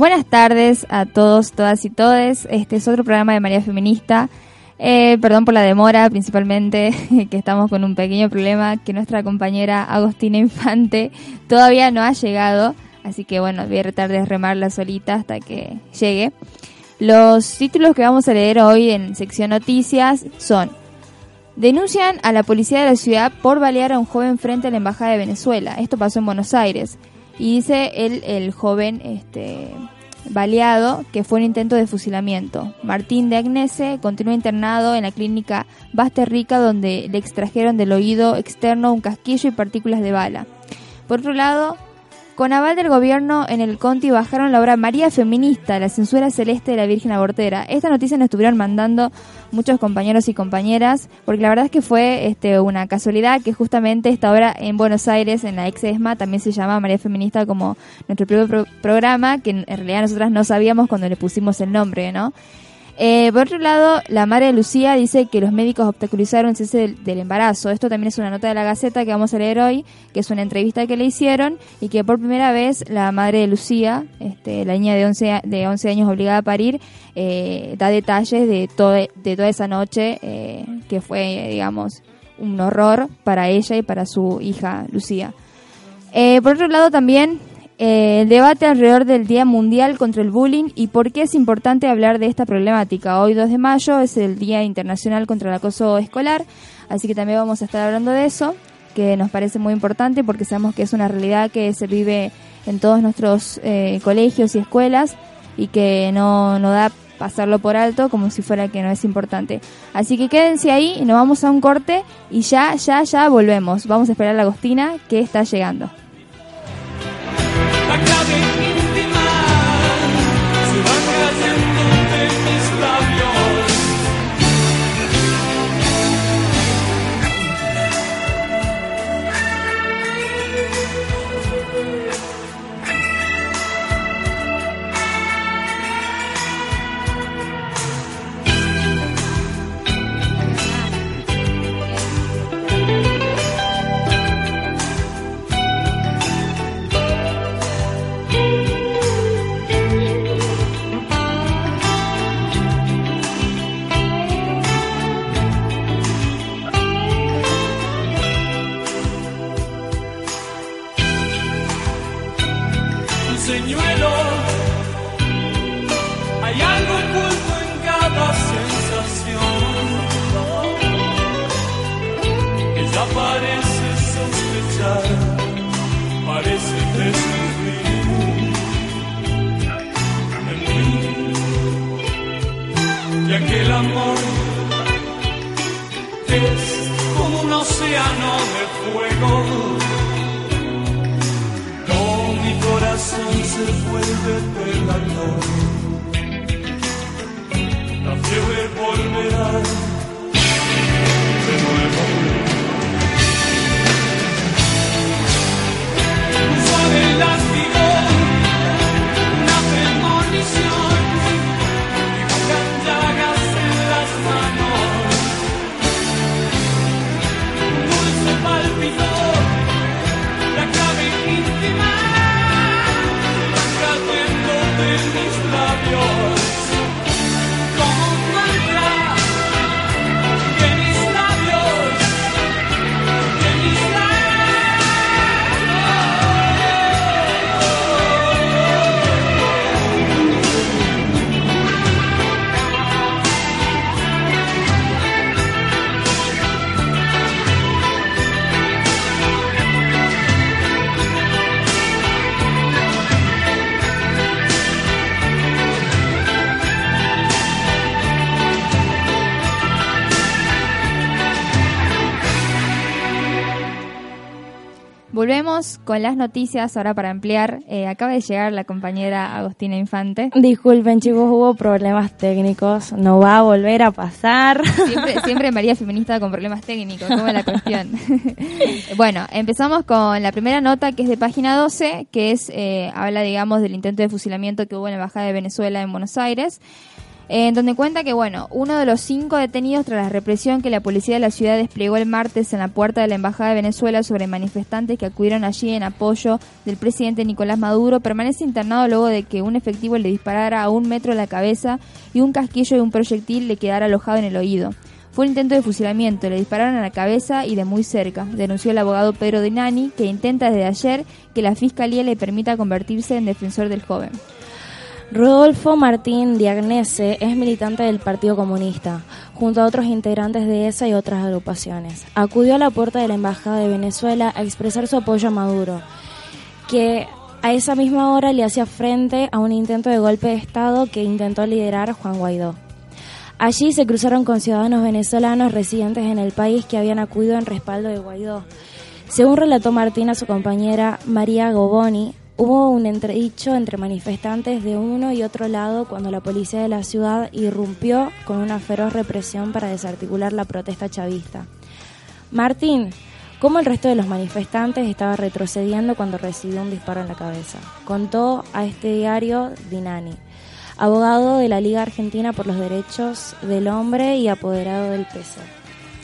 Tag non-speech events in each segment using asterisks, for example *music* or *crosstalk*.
Buenas tardes a todos, todas y todes. Este es otro programa de María Feminista. Eh, perdón por la demora, principalmente *laughs* que estamos con un pequeño problema que nuestra compañera Agostina Infante todavía no ha llegado. Así que bueno, voy a tratar de remarla solita hasta que llegue. Los títulos que vamos a leer hoy en sección noticias son Denuncian a la policía de la ciudad por balear a un joven frente a la embajada de Venezuela. Esto pasó en Buenos Aires. Y dice el, el joven este, baleado que fue un intento de fusilamiento. Martín de Agnese continúa internado en la clínica Basterrica donde le extrajeron del oído externo un casquillo y partículas de bala. Por otro lado, con aval del gobierno en el Conti bajaron la obra María Feminista, la censura celeste de la Virgen Abortera. Esta noticia nos estuvieron mandando muchos compañeros y compañeras, porque la verdad es que fue este, una casualidad que justamente esta obra en Buenos Aires, en la ex ESMA, también se llama María Feminista como nuestro propio programa, que en realidad nosotras no sabíamos cuando le pusimos el nombre, ¿no? Eh, por otro lado, la madre de Lucía dice que los médicos obstaculizaron el cese del, embarazo. Esto también es una nota de la Gaceta que vamos a leer hoy, que es una entrevista que le hicieron y que por primera vez la madre de Lucía, este, la niña de 11, de 11 años obligada a parir, eh, da detalles de, todo, de toda esa noche eh, que fue, digamos, un horror para ella y para su hija Lucía. por otro lado, también el debate alrededor del Día Mundial contra el Bullying y por qué es importante hablar de esta problemática. Hoy 2 de mayo es el Día Internacional contra el Acoso Escolar, así que también vamos a estar hablando de eso, que nos parece muy importante porque sabemos que es una realidad que se vive en todos nuestros eh, colegios y escuelas y que no, no da pasarlo por alto como si fuera que no es importante. Así que quédense ahí y nos vamos a un corte y ya, ya, ya volvemos. Vamos a esperar a la Agostina que está llegando. La un señuelo. Hay algo oculto en cada sensación que ya parece sospechar, parece descubrir en mí que aquel amor es como un océano de fuego. Corazón se vuelve pelador. La fiebre volverá de nuevo. Suave látigo, Volvemos con las noticias ahora para ampliar. Eh, acaba de llegar la compañera Agostina Infante. Disculpen chicos, hubo problemas técnicos, no va a volver a pasar. Siempre, *laughs* siempre María Feminista con problemas técnicos, ¿cómo es la cuestión? *laughs* bueno, empezamos con la primera nota que es de página 12, que es eh, habla, digamos, del intento de fusilamiento que hubo en la Embajada de Venezuela en Buenos Aires en donde cuenta que, bueno, uno de los cinco detenidos tras la represión que la policía de la ciudad desplegó el martes en la puerta de la Embajada de Venezuela sobre manifestantes que acudieron allí en apoyo del presidente Nicolás Maduro permanece internado luego de que un efectivo le disparara a un metro la cabeza y un casquillo de un proyectil le quedara alojado en el oído. Fue un intento de fusilamiento, le dispararon a la cabeza y de muy cerca, denunció el abogado Pedro Dinani, que intenta desde ayer que la fiscalía le permita convertirse en defensor del joven. Rodolfo Martín Diagnese es militante del Partido Comunista, junto a otros integrantes de esa y otras agrupaciones. Acudió a la puerta de la Embajada de Venezuela a expresar su apoyo a Maduro, que a esa misma hora le hacía frente a un intento de golpe de Estado que intentó liderar Juan Guaidó. Allí se cruzaron con ciudadanos venezolanos residentes en el país que habían acudido en respaldo de Guaidó. Según relató Martín a su compañera María Goboni, Hubo un entredicho entre manifestantes de uno y otro lado cuando la policía de la ciudad irrumpió con una feroz represión para desarticular la protesta chavista. Martín, como el resto de los manifestantes, estaba retrocediendo cuando recibió un disparo en la cabeza. Contó a este diario Dinani, abogado de la Liga Argentina por los Derechos del Hombre y apoderado del PC.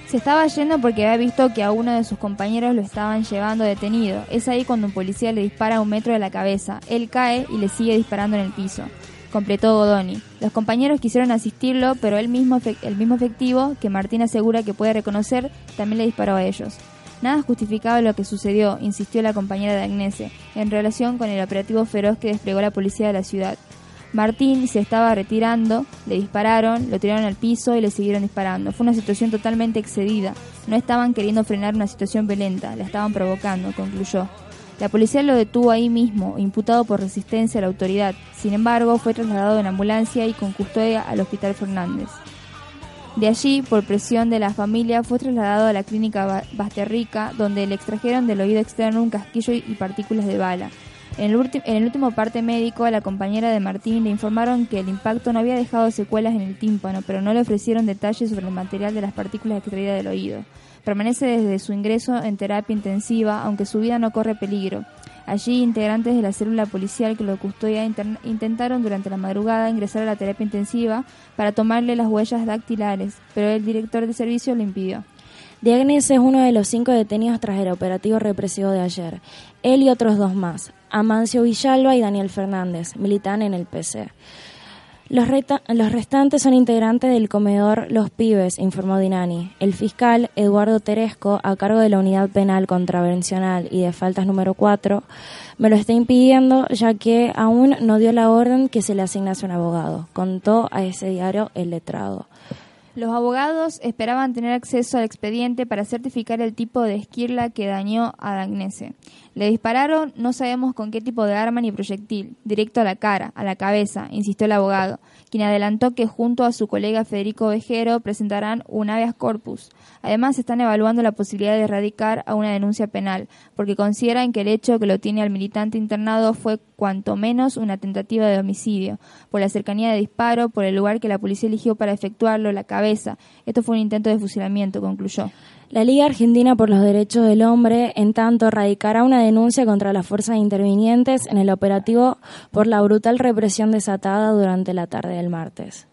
Se estaba yendo porque había visto que a uno de sus compañeros lo estaban llevando detenido. Es ahí cuando un policía le dispara a un metro de la cabeza. Él cae y le sigue disparando en el piso. Completó Godoni. Los compañeros quisieron asistirlo, pero él mismo, el mismo efectivo, que Martín asegura que puede reconocer, también le disparó a ellos. Nada justificaba lo que sucedió, insistió la compañera de Agnese, en relación con el operativo feroz que desplegó la policía de la ciudad. Martín se estaba retirando, le dispararon, lo tiraron al piso y le siguieron disparando. Fue una situación totalmente excedida. No estaban queriendo frenar una situación violenta, la estaban provocando, concluyó. La policía lo detuvo ahí mismo, imputado por resistencia a la autoridad. Sin embargo, fue trasladado en ambulancia y con custodia al Hospital Fernández. De allí, por presión de la familia, fue trasladado a la clínica Basterrica, donde le extrajeron del oído externo un casquillo y partículas de bala. En el, último parte médico, a la compañera de Martín le informaron que el impacto no había dejado secuelas en el tímpano, pero no le ofrecieron detalles sobre el material de las partículas extraídas del oído. Permanece desde su ingreso en terapia intensiva, aunque su vida no corre peligro. Allí, integrantes de la célula policial que lo custodia intentaron durante la madrugada ingresar a la terapia intensiva para tomarle las huellas dactilares, pero el director de servicio lo impidió. Diagnes es uno de los cinco detenidos tras el operativo represivo de ayer. Él y otros dos más, Amancio Villalba y Daniel Fernández, militan en el PC. Los, los, restantes son integrantes del comedor Los Pibes, informó Dinani. El fiscal Eduardo Teresco, a cargo de la Unidad Penal Contravencional y de Faltas número 4, me lo está impidiendo ya que aún no dio la orden que se le asignase un abogado, contó a ese diario el letrado. Los abogados esperaban tener acceso al expediente para certificar el tipo de esquirla que dañó a Dagnese. Le dispararon, no sabemos con qué tipo de arma ni proyectil, directo a la cara, a la cabeza, insistió el abogado, quien adelantó que junto a su colega Federico Vejero presentarán un habeas corpus. Además, están evaluando la posibilidad de erradicar a una denuncia penal, porque consideran que el hecho que lo tiene al militante internado fue cuanto menos una tentativa de homicidio, por la cercanía de disparo, por el lugar que la policía eligió para efectuarlo, la cabeza. Esto fue un intento de fusilamiento, concluyó. La Liga Argentina por los Derechos del Hombre, en tanto, radicará una denuncia contra las fuerzas intervinientes en el operativo por la brutal represión desatada durante la tarde del martes.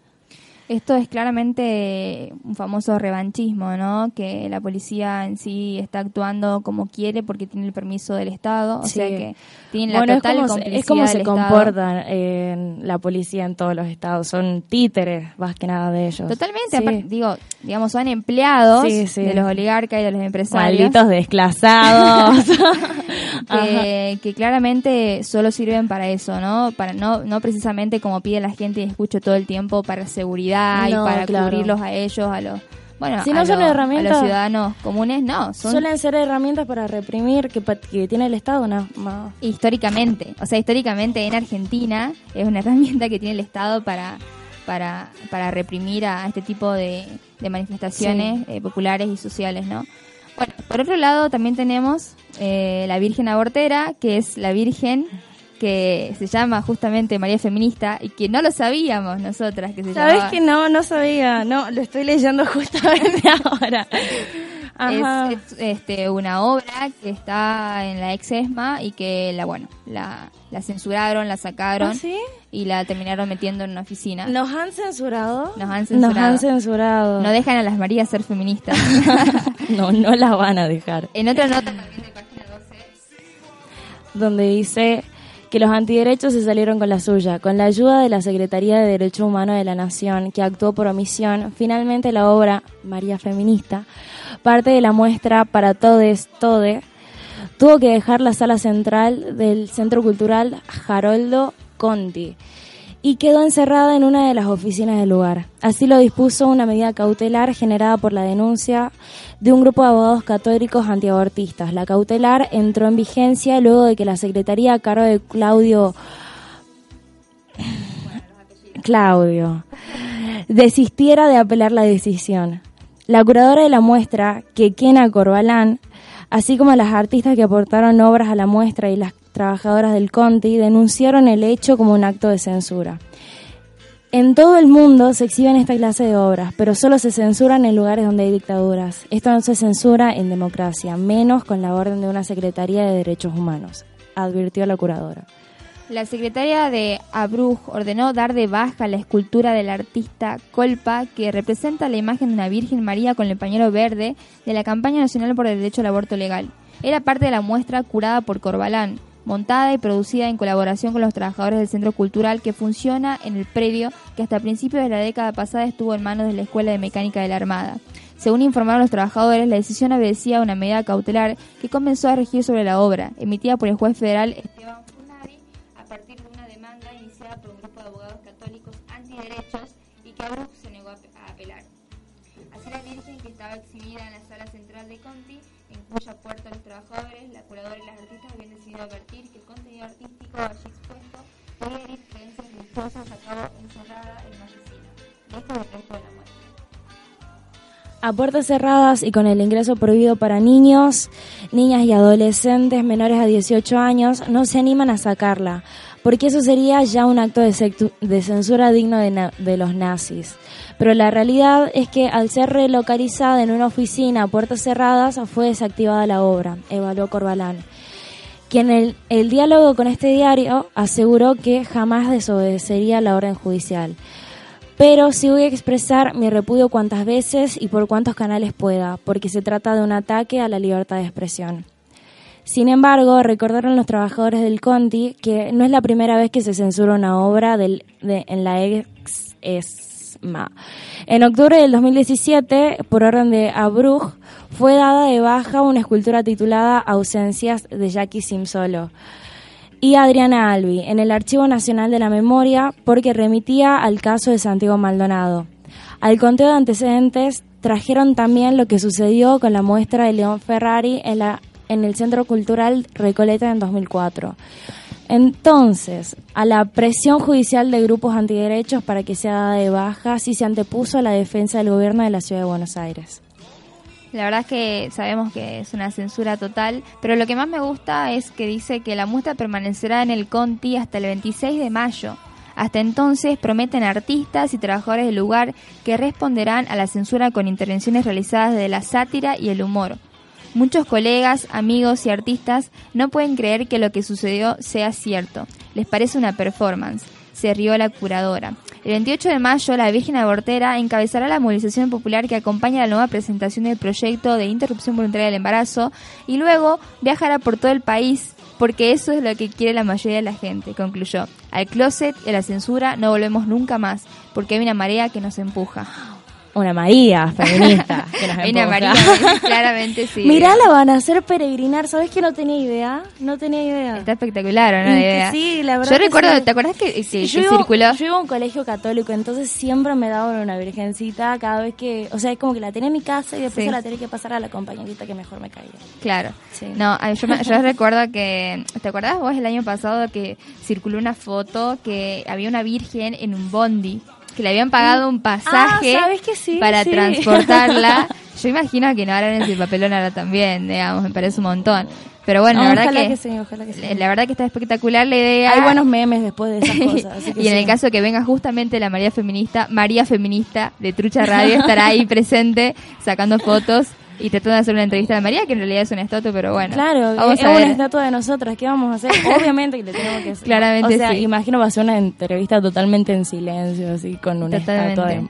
Esto es claramente un famoso revanchismo, ¿no? Que la policía en sí está actuando como quiere porque tiene el permiso del Estado, o sea que tiene la total es como, es como se comporta la policía en todos los estados, son títeres más que nada de ellos. Totalmente, digo, digamos, son empleados de los oligarcas y de los empresarios. Malditos desclasados. *laughs* *laughs* que, que, claramente solo sirven para eso, ¿no? Para no no precisamente como pide la gente y escucho todo el tiempo para seguridad y para cubrirlos a ellos, a los bueno, si no son herramientas, a los ciudadanos comunes, no. Son, suelen ser herramientas para reprimir que, que tiene el Estado. No, Históricamente, o sea, históricamente en Argentina es una *laughs* herramienta que tiene el Estado para, para, para reprimir a este tipo de, manifestaciones eh, populares y sociales, ¿no? Bueno, por otro lado también tenemos eh, la Virgen Abortera, que es la Virgen que se llama justamente María Feminista y que no lo sabíamos nosotras que se ¿Sabes llamaba. que no? No sabía. No, lo estoy leyendo *laughs* justamente ahora. Ajá. Es, es, este, una obra que está en la ex ESMA y que la bueno la, la censuraron, la sacaron ¿Ah, sí? y la terminaron metiendo en una oficina. ¿Nos han censurado? Nos han censurado. Nos han censurado. No dejan a las Marías ser feministas. *laughs* no, no las van a dejar. en otra nota también de página 12 Donde dice que los antiderechos se salieron con la suya. Con la ayuda de la Secretaría de Derecho Humano de la Nación, que actuó por omisión, finalmente la obra María Feminista, parte de la muestra Para Todes, Tode, tuvo que dejar la sala central del Centro Cultural Haroldo Conti y quedó encerrada en una de las oficinas del lugar. Así lo dispuso una medida cautelar generada por la denuncia de un grupo de abogados católicos antiabortistas. La cautelar entró en vigencia luego de que la Secretaría a cargo de Claudio Claudio desistiera de apelar la decisión. La curadora de la muestra, Kekena Corbalán, así como las artistas que aportaron obras a la muestra y las trabajadoras del Conti, denunciaron el hecho como un acto de censura. En todo el mundo se exhiben esta clase de obras, pero solo se censuran en lugares donde hay dictaduras. Esto no se censura en democracia, menos con la orden de una Secretaría de Derechos Humanos, advirtió la curadora. La secretaria de Abruj ordenó dar de baja la escultura del artista Colpa que representa la imagen de una Virgen María con el pañuelo verde de la campaña nacional por el derecho al aborto legal. Era parte de la muestra curada por Corbalán, montada y producida en colaboración con los trabajadores del Centro Cultural que funciona en el predio que hasta principios de la década pasada estuvo en manos de la Escuela de Mecánica de la Armada. Según informaron los trabajadores, la decisión obedecía a una medida cautelar que comenzó a regir sobre la obra, emitida por el juez federal Esteban Funari a partir de una demanda iniciada por un grupo de abogados católicos antiderechos y que Abruz se negó a apelar. Así la Virgen que estaba exhibida en la sala central de Conti, en cuya puerta los trabajadores, la curadora y las a puertas cerradas y con el ingreso prohibido para niños, niñas y adolescentes menores a 18 años, no se animan a sacarla, porque eso sería ya un acto de, de censura digno de, de los nazis. Pero la realidad es que al ser relocalizada en una oficina a puertas cerradas, fue desactivada la obra, evaluó Corbalán quien en el, el diálogo con este diario aseguró que jamás desobedecería la orden judicial. Pero sí voy a expresar mi repudio cuantas veces y por cuantos canales pueda, porque se trata de un ataque a la libertad de expresión. Sin embargo, recordaron los trabajadores del Conti que no es la primera vez que se censura una obra de- en la ex En octubre del 2017, por orden de Abruj, fue dada de baja una escultura titulada Ausencias de Jackie Simsolo y Adriana Albi en el Archivo Nacional de la Memoria porque remitía al caso de Santiago Maldonado. Al conteo de antecedentes trajeron también lo que sucedió con la muestra de León Ferrari en, la, en el Centro Cultural Recoleta en 2004. Entonces, a la presión judicial de grupos antiderechos para que sea dada de baja, sí se antepuso a la defensa del gobierno de la Ciudad de Buenos Aires. La verdad es que sabemos que es una censura total, pero lo que más me gusta es que dice que la muestra permanecerá en el Conti hasta el 26 de mayo. Hasta entonces prometen artistas y trabajadores del lugar que responderán a la censura con intervenciones realizadas de la sátira y el humor. Muchos colegas, amigos y artistas no pueden creer que lo que sucedió sea cierto. Les parece una performance. Se rió la curadora. El 28 de mayo, la Virgen Abortera encabezará la movilización popular que acompaña la nueva presentación del proyecto de interrupción voluntaria del embarazo y luego viajará por todo el país porque eso es lo que quiere la mayoría de la gente, concluyó. Al closet y a la censura no volvemos nunca más porque hay una marea que nos empuja. Una María feminista. *laughs* que nos una. María, *laughs* claramente sí. Mirá, la van a hacer peregrinar. ¿Sabes que no tenía idea? No tenía idea. Está espectacular, ¿o ¿no? Idea. sí, la verdad Yo recuerdo, sí. ¿te acuerdas que, iba, circuló? yo iba a un colegio católico, entonces siempre me daban una virgencita cada vez que... O sea, es como que la tenía en mi casa y después Sí. la tenía que pasar a la compañerita que mejor me caía. Claro. Sí. No, yo, yo recuerdo que, ¿te acuerdas vos el año pasado que circuló una foto que había una virgen en un bondi? Que le habían pagado un pasaje Ah, ¿sabes que sí? para Sí. transportarla. *laughs* yo imagino que no harán ese papelón ahora también, digamos, me parece un montón. Pero bueno, la verdad que, que sí, ojalá que sí. la verdad que está espectacular la idea. Hay buenos memes después de esas *laughs* cosas. así que y en sí. el caso que venga justamente la María Feminista, María Feminista de Trucha Radio estará ahí *laughs* presente sacando fotos y tratando de hacer una entrevista a la María, que en realidad es una estatua, pero bueno. Claro, vamos es a una estatua de nosotras. ¿Qué vamos a hacer? *laughs* Obviamente que le tenemos que hacer. Claramente O sea, sí. imagino va a ser una entrevista totalmente en silencio, así, con una Totalmente. estatua de...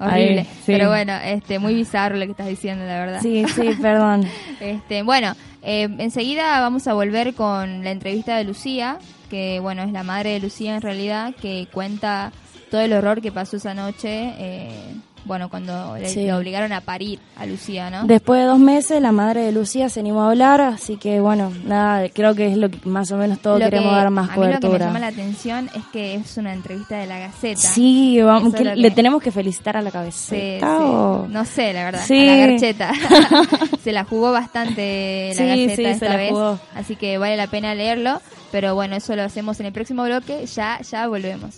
Horrible. Ahí, sí. Pero bueno, este, muy bizarro lo que estás diciendo, la verdad. Sí, sí, *laughs* perdón. Este, bueno, eh, enseguida vamos a volver con la entrevista de Lucía, que bueno, es la madre de Lucía en realidad, que cuenta todo el horror que pasó esa noche, eh, bueno, cuando le, Sí. le obligaron a parir a Lucía, ¿no? Después de dos meses, la madre de Lucía se animó a hablar, así que bueno, nada, creo que es lo que más o menos todos Lo queremos que- dar más a mí lo que me cobertura. llama la atención es que es una entrevista de la Gaceta. Sí, vamos, que le tenemos que felicitar a la Sí, cabecita. sí. o- No sé, la verdad. Sí. A la garcheta. *laughs* se la jugó bastante la Sí, Gaceta sí, esta vez. Así que vale la pena leerlo. Pero bueno, eso lo hacemos en el próximo bloque. Ya, ya volvemos.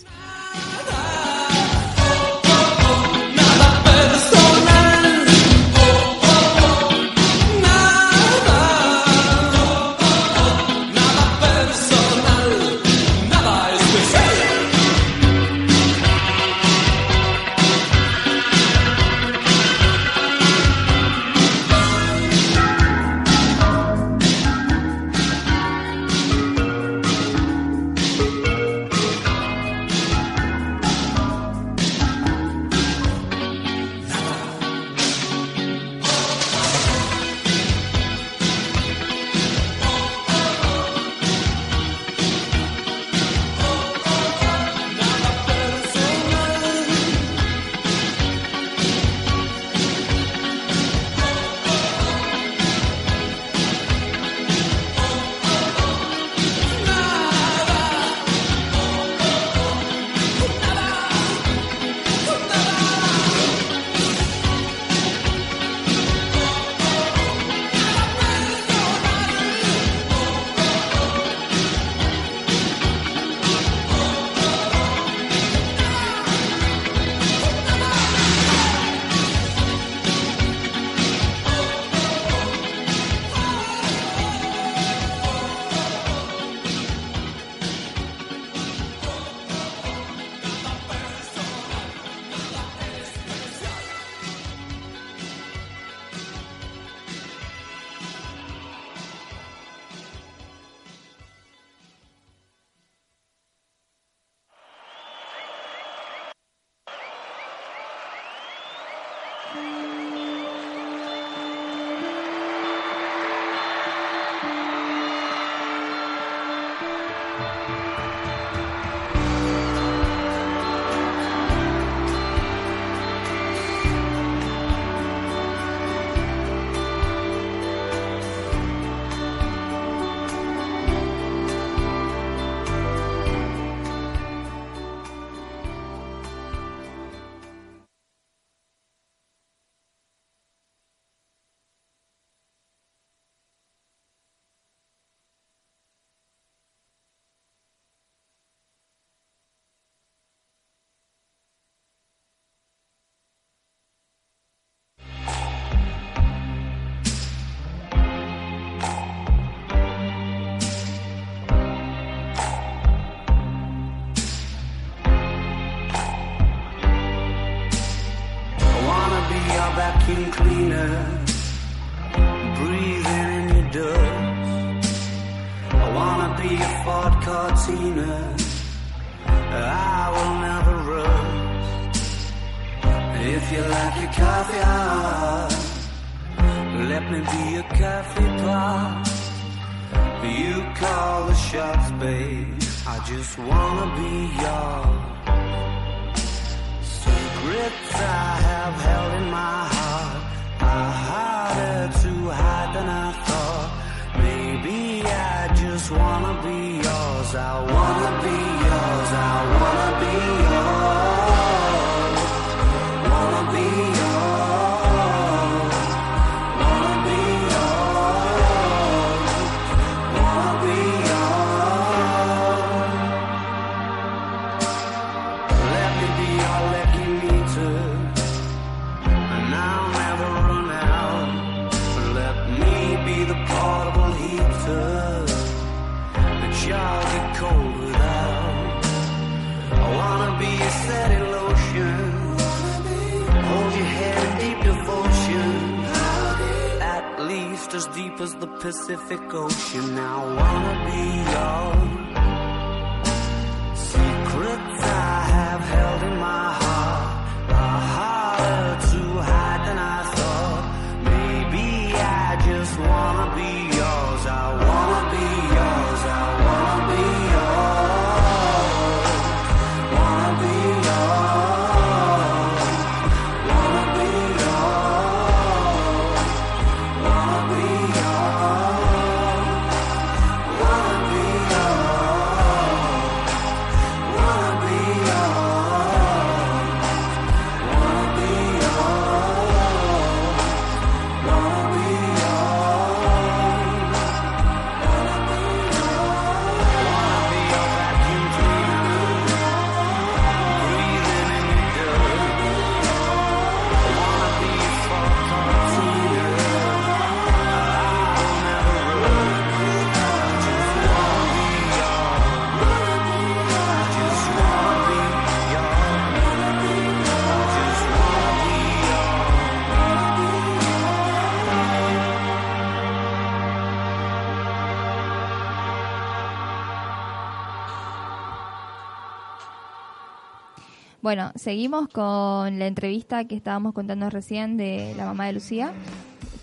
Seguimos con la entrevista que estábamos contando recién de la mamá de Lucía.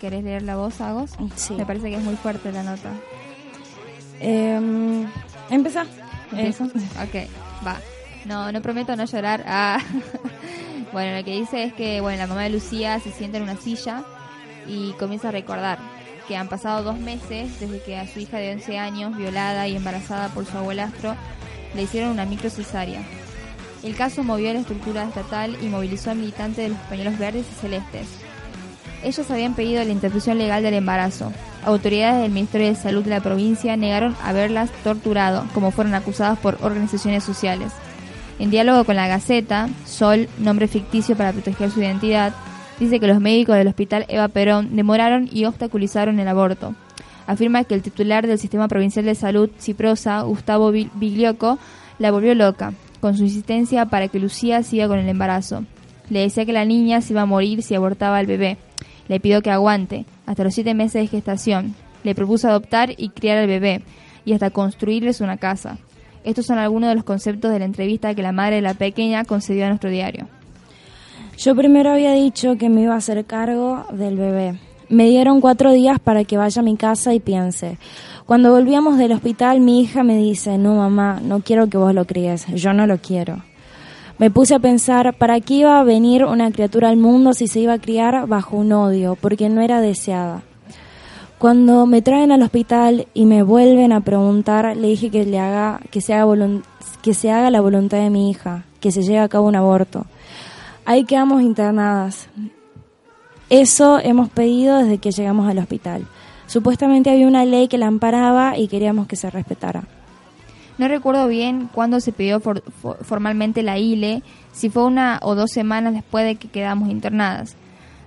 ¿Querés leer la voz, Agos? Sí. Me parece que es muy fuerte la nota. Eh, empezá. ¿Empiezo? Ok, va. No, no prometo no llorar. Ah. *laughs* bueno, lo que dice es que bueno, la mamá de Lucía se sienta en una silla y comienza a recordar que han pasado dos meses desde que a su hija de 11 años, violada y embarazada por su abuelastro, le hicieron una microcesárea. El caso movió a la estructura estatal y movilizó a militantes de los pañuelos verdes y celestes. Ellos habían pedido la interrupción legal del embarazo. Autoridades del Ministerio de Salud de la provincia negaron haberlas torturado, como fueron acusadas por organizaciones sociales. En diálogo con la Gaceta, Sol, nombre ficticio para proteger su identidad, dice que los médicos del hospital Eva Perón demoraron y obstaculizaron el aborto. Afirma que el titular del Sistema Provincial de Salud, Ciprosa, Gustavo Bi- Biglioco, la volvió loca, con su insistencia para que Lucía siga con el embarazo. Le decía que la niña se iba a morir si abortaba al bebé. Le pidió que aguante, hasta los siete meses de gestación. Le propuso adoptar y criar al bebé, y hasta construirles una casa. Estos son algunos de los conceptos de la entrevista que la madre de la pequeña concedió a nuestro diario. Yo primero había dicho que me iba a hacer cargo del bebé. Me dieron cuatro días para que vaya a mi casa y piense. Cuando volvíamos del hospital, mi hija me dice, no mamá, no quiero que vos lo críes, yo no lo quiero. Me puse a pensar, ¿para qué iba a venir una criatura al mundo si se iba a criar bajo un odio? Porque no era deseada. Cuando me traen al hospital y me vuelven a preguntar, le dije que le haga, se haga, que se haga la voluntad de mi hija, que se lleve a cabo un aborto. Ahí quedamos internadas. Eso hemos pedido desde que llegamos al hospital. Supuestamente había una ley que la amparaba y queríamos que se respetara. No recuerdo bien cuándo se pidió for- for- formalmente la ILE, si fue una o dos semanas después de que quedamos internadas.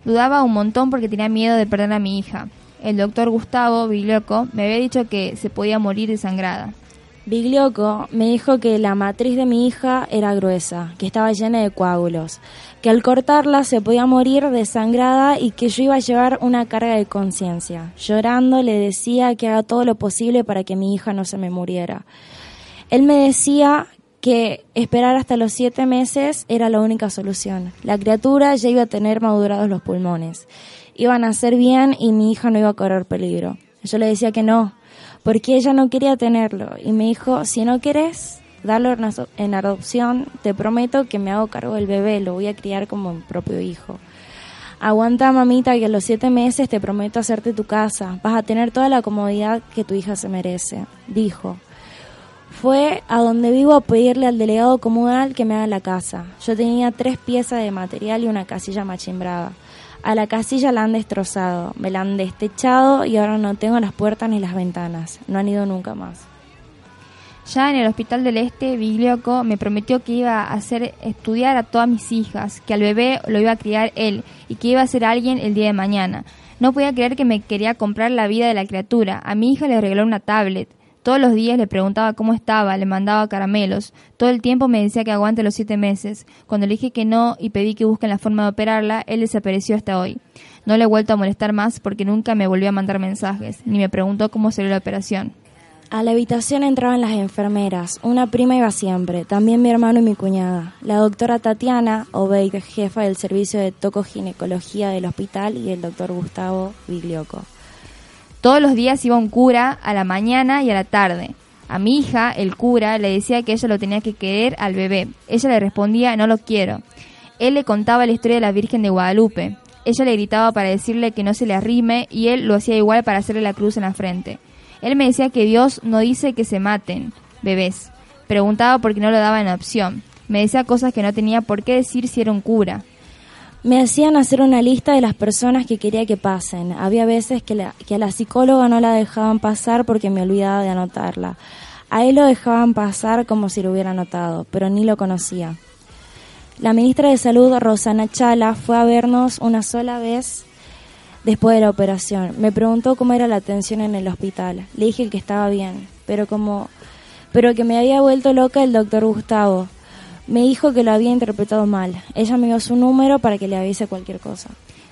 Dudaba un montón porque tenía miedo de perder a mi hija. El doctor Gustavo Biglioco me había dicho que se podía morir desangrada. Biglioco me dijo que la matriz de mi hija era gruesa, que estaba llena de coágulos, que al cortarla se podía morir desangrada y que yo iba a llevar una carga de conciencia. Llorando le decía que haga todo lo posible para que mi hija no se me muriera. Él me decía que esperar hasta los siete meses era la única solución. La criatura ya iba a tener madurados los pulmones. Iban a ser bien y mi hija no iba a correr peligro. Yo le decía que no, porque ella no quería tenerlo. Y me dijo, si no querés aso- en adopción, te prometo que me hago cargo del bebé, lo voy a criar como mi propio hijo. Aguanta, mamita, que a los siete meses te prometo hacerte tu casa. Vas a tener toda la comodidad que tu hija se merece, dijo. Fue a donde vivo a pedirle al delegado comunal que me haga la casa. Yo tenía tres piezas de material y una casilla machimbrada. A la casilla la han destrozado, me la han destechado y ahora no tengo las puertas ni las ventanas. No han ido nunca más. Ya en el Hospital del Este, Biglioco me prometió que iba a hacer estudiar a todas mis hijas, que al bebé lo iba a criar él y que iba a ser alguien el día de mañana. No podía creer que me quería comprar la vida de la criatura. A mi hija le regaló una tablet. Todos los días le preguntaba cómo estaba, le mandaba caramelos. Todo el tiempo me decía que aguante los siete meses. Cuando le dije que no y pedí que busquen la forma de operarla, él desapareció hasta hoy. No le he vuelto a molestar más porque nunca me volvió a mandar mensajes, ni me preguntó cómo salió la operación. A la habitación entraban las enfermeras. Una prima iba siempre, también mi hermano y mi cuñada. La doctora Tatiana Obeid, jefa del servicio de tocoginecología del hospital, y el doctor Gustavo Biglioco. Todos los días iba un cura a la mañana y a la tarde. A mi hija, el cura, le decía que ella lo tenía que querer al bebé. Ella le respondía, no lo quiero. Él le contaba la historia de la Virgen de Guadalupe. Ella le gritaba para decirle que no se le arrime y él lo hacía igual para hacerle la cruz en la frente. Él me decía que Dios no dice que se maten bebés. Preguntaba por qué no lo daba en opción. Me decía cosas que no tenía por qué decir si era un cura. Me hacían hacer una lista de las personas que quería que pasen. Había veces que, la, que a la psicóloga no la dejaban pasar porque me olvidaba de anotarla. A él lo dejaban pasar como si lo hubiera anotado, pero ni lo conocía. La ministra de Salud, Rosana Chala, fue a vernos una sola vez después de la operación. Me preguntó cómo era la atención en el hospital. Le dije que estaba bien, pero como pero que me había vuelto loca el doctor Gustavo. Me dijo que lo había interpretado mal. Ella me dio su número para que le avise cualquier cosa.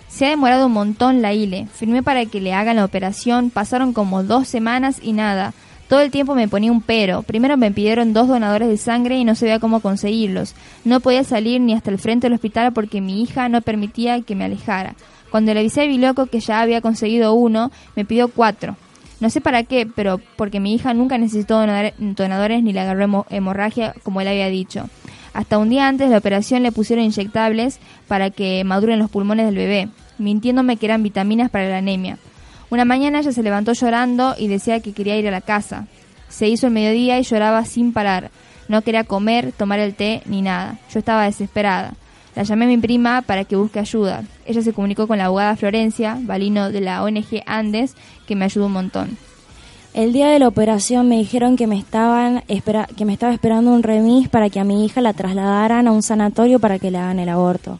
Se ha demorado un montón la ILE. Firmé para que le hagan la operación. Pasaron como dos semanas y nada. Todo el tiempo me ponía un pero. Primero me pidieron dos donadores de sangre y no sabía cómo conseguirlos. No podía salir ni hasta el frente del hospital porque mi hija no permitía que me alejara. Cuando le avisé a Biloco que ya había conseguido uno, me pidió cuatro. No sé para qué, pero porque mi hija nunca necesitó donadores ni le agarró hemorragia como él había dicho. Hasta un día antes de la operación le pusieron inyectables para que maduren los pulmones del bebé, mintiéndome que eran vitaminas para la anemia. Una mañana ella se levantó llorando y decía que quería ir a la casa. Se hizo el mediodía y lloraba sin parar. No quería comer, tomar el té ni nada. Yo estaba desesperada. La llamé a mi prima para que busque ayuda. Ella se comunicó con la abogada Florencia, balino de la ONG Andes, que me ayudó un montón. El día de la operación me dijeron que me estaban que me estaba esperando un remis para que a mi hija la trasladaran a un sanatorio para que le hagan el aborto.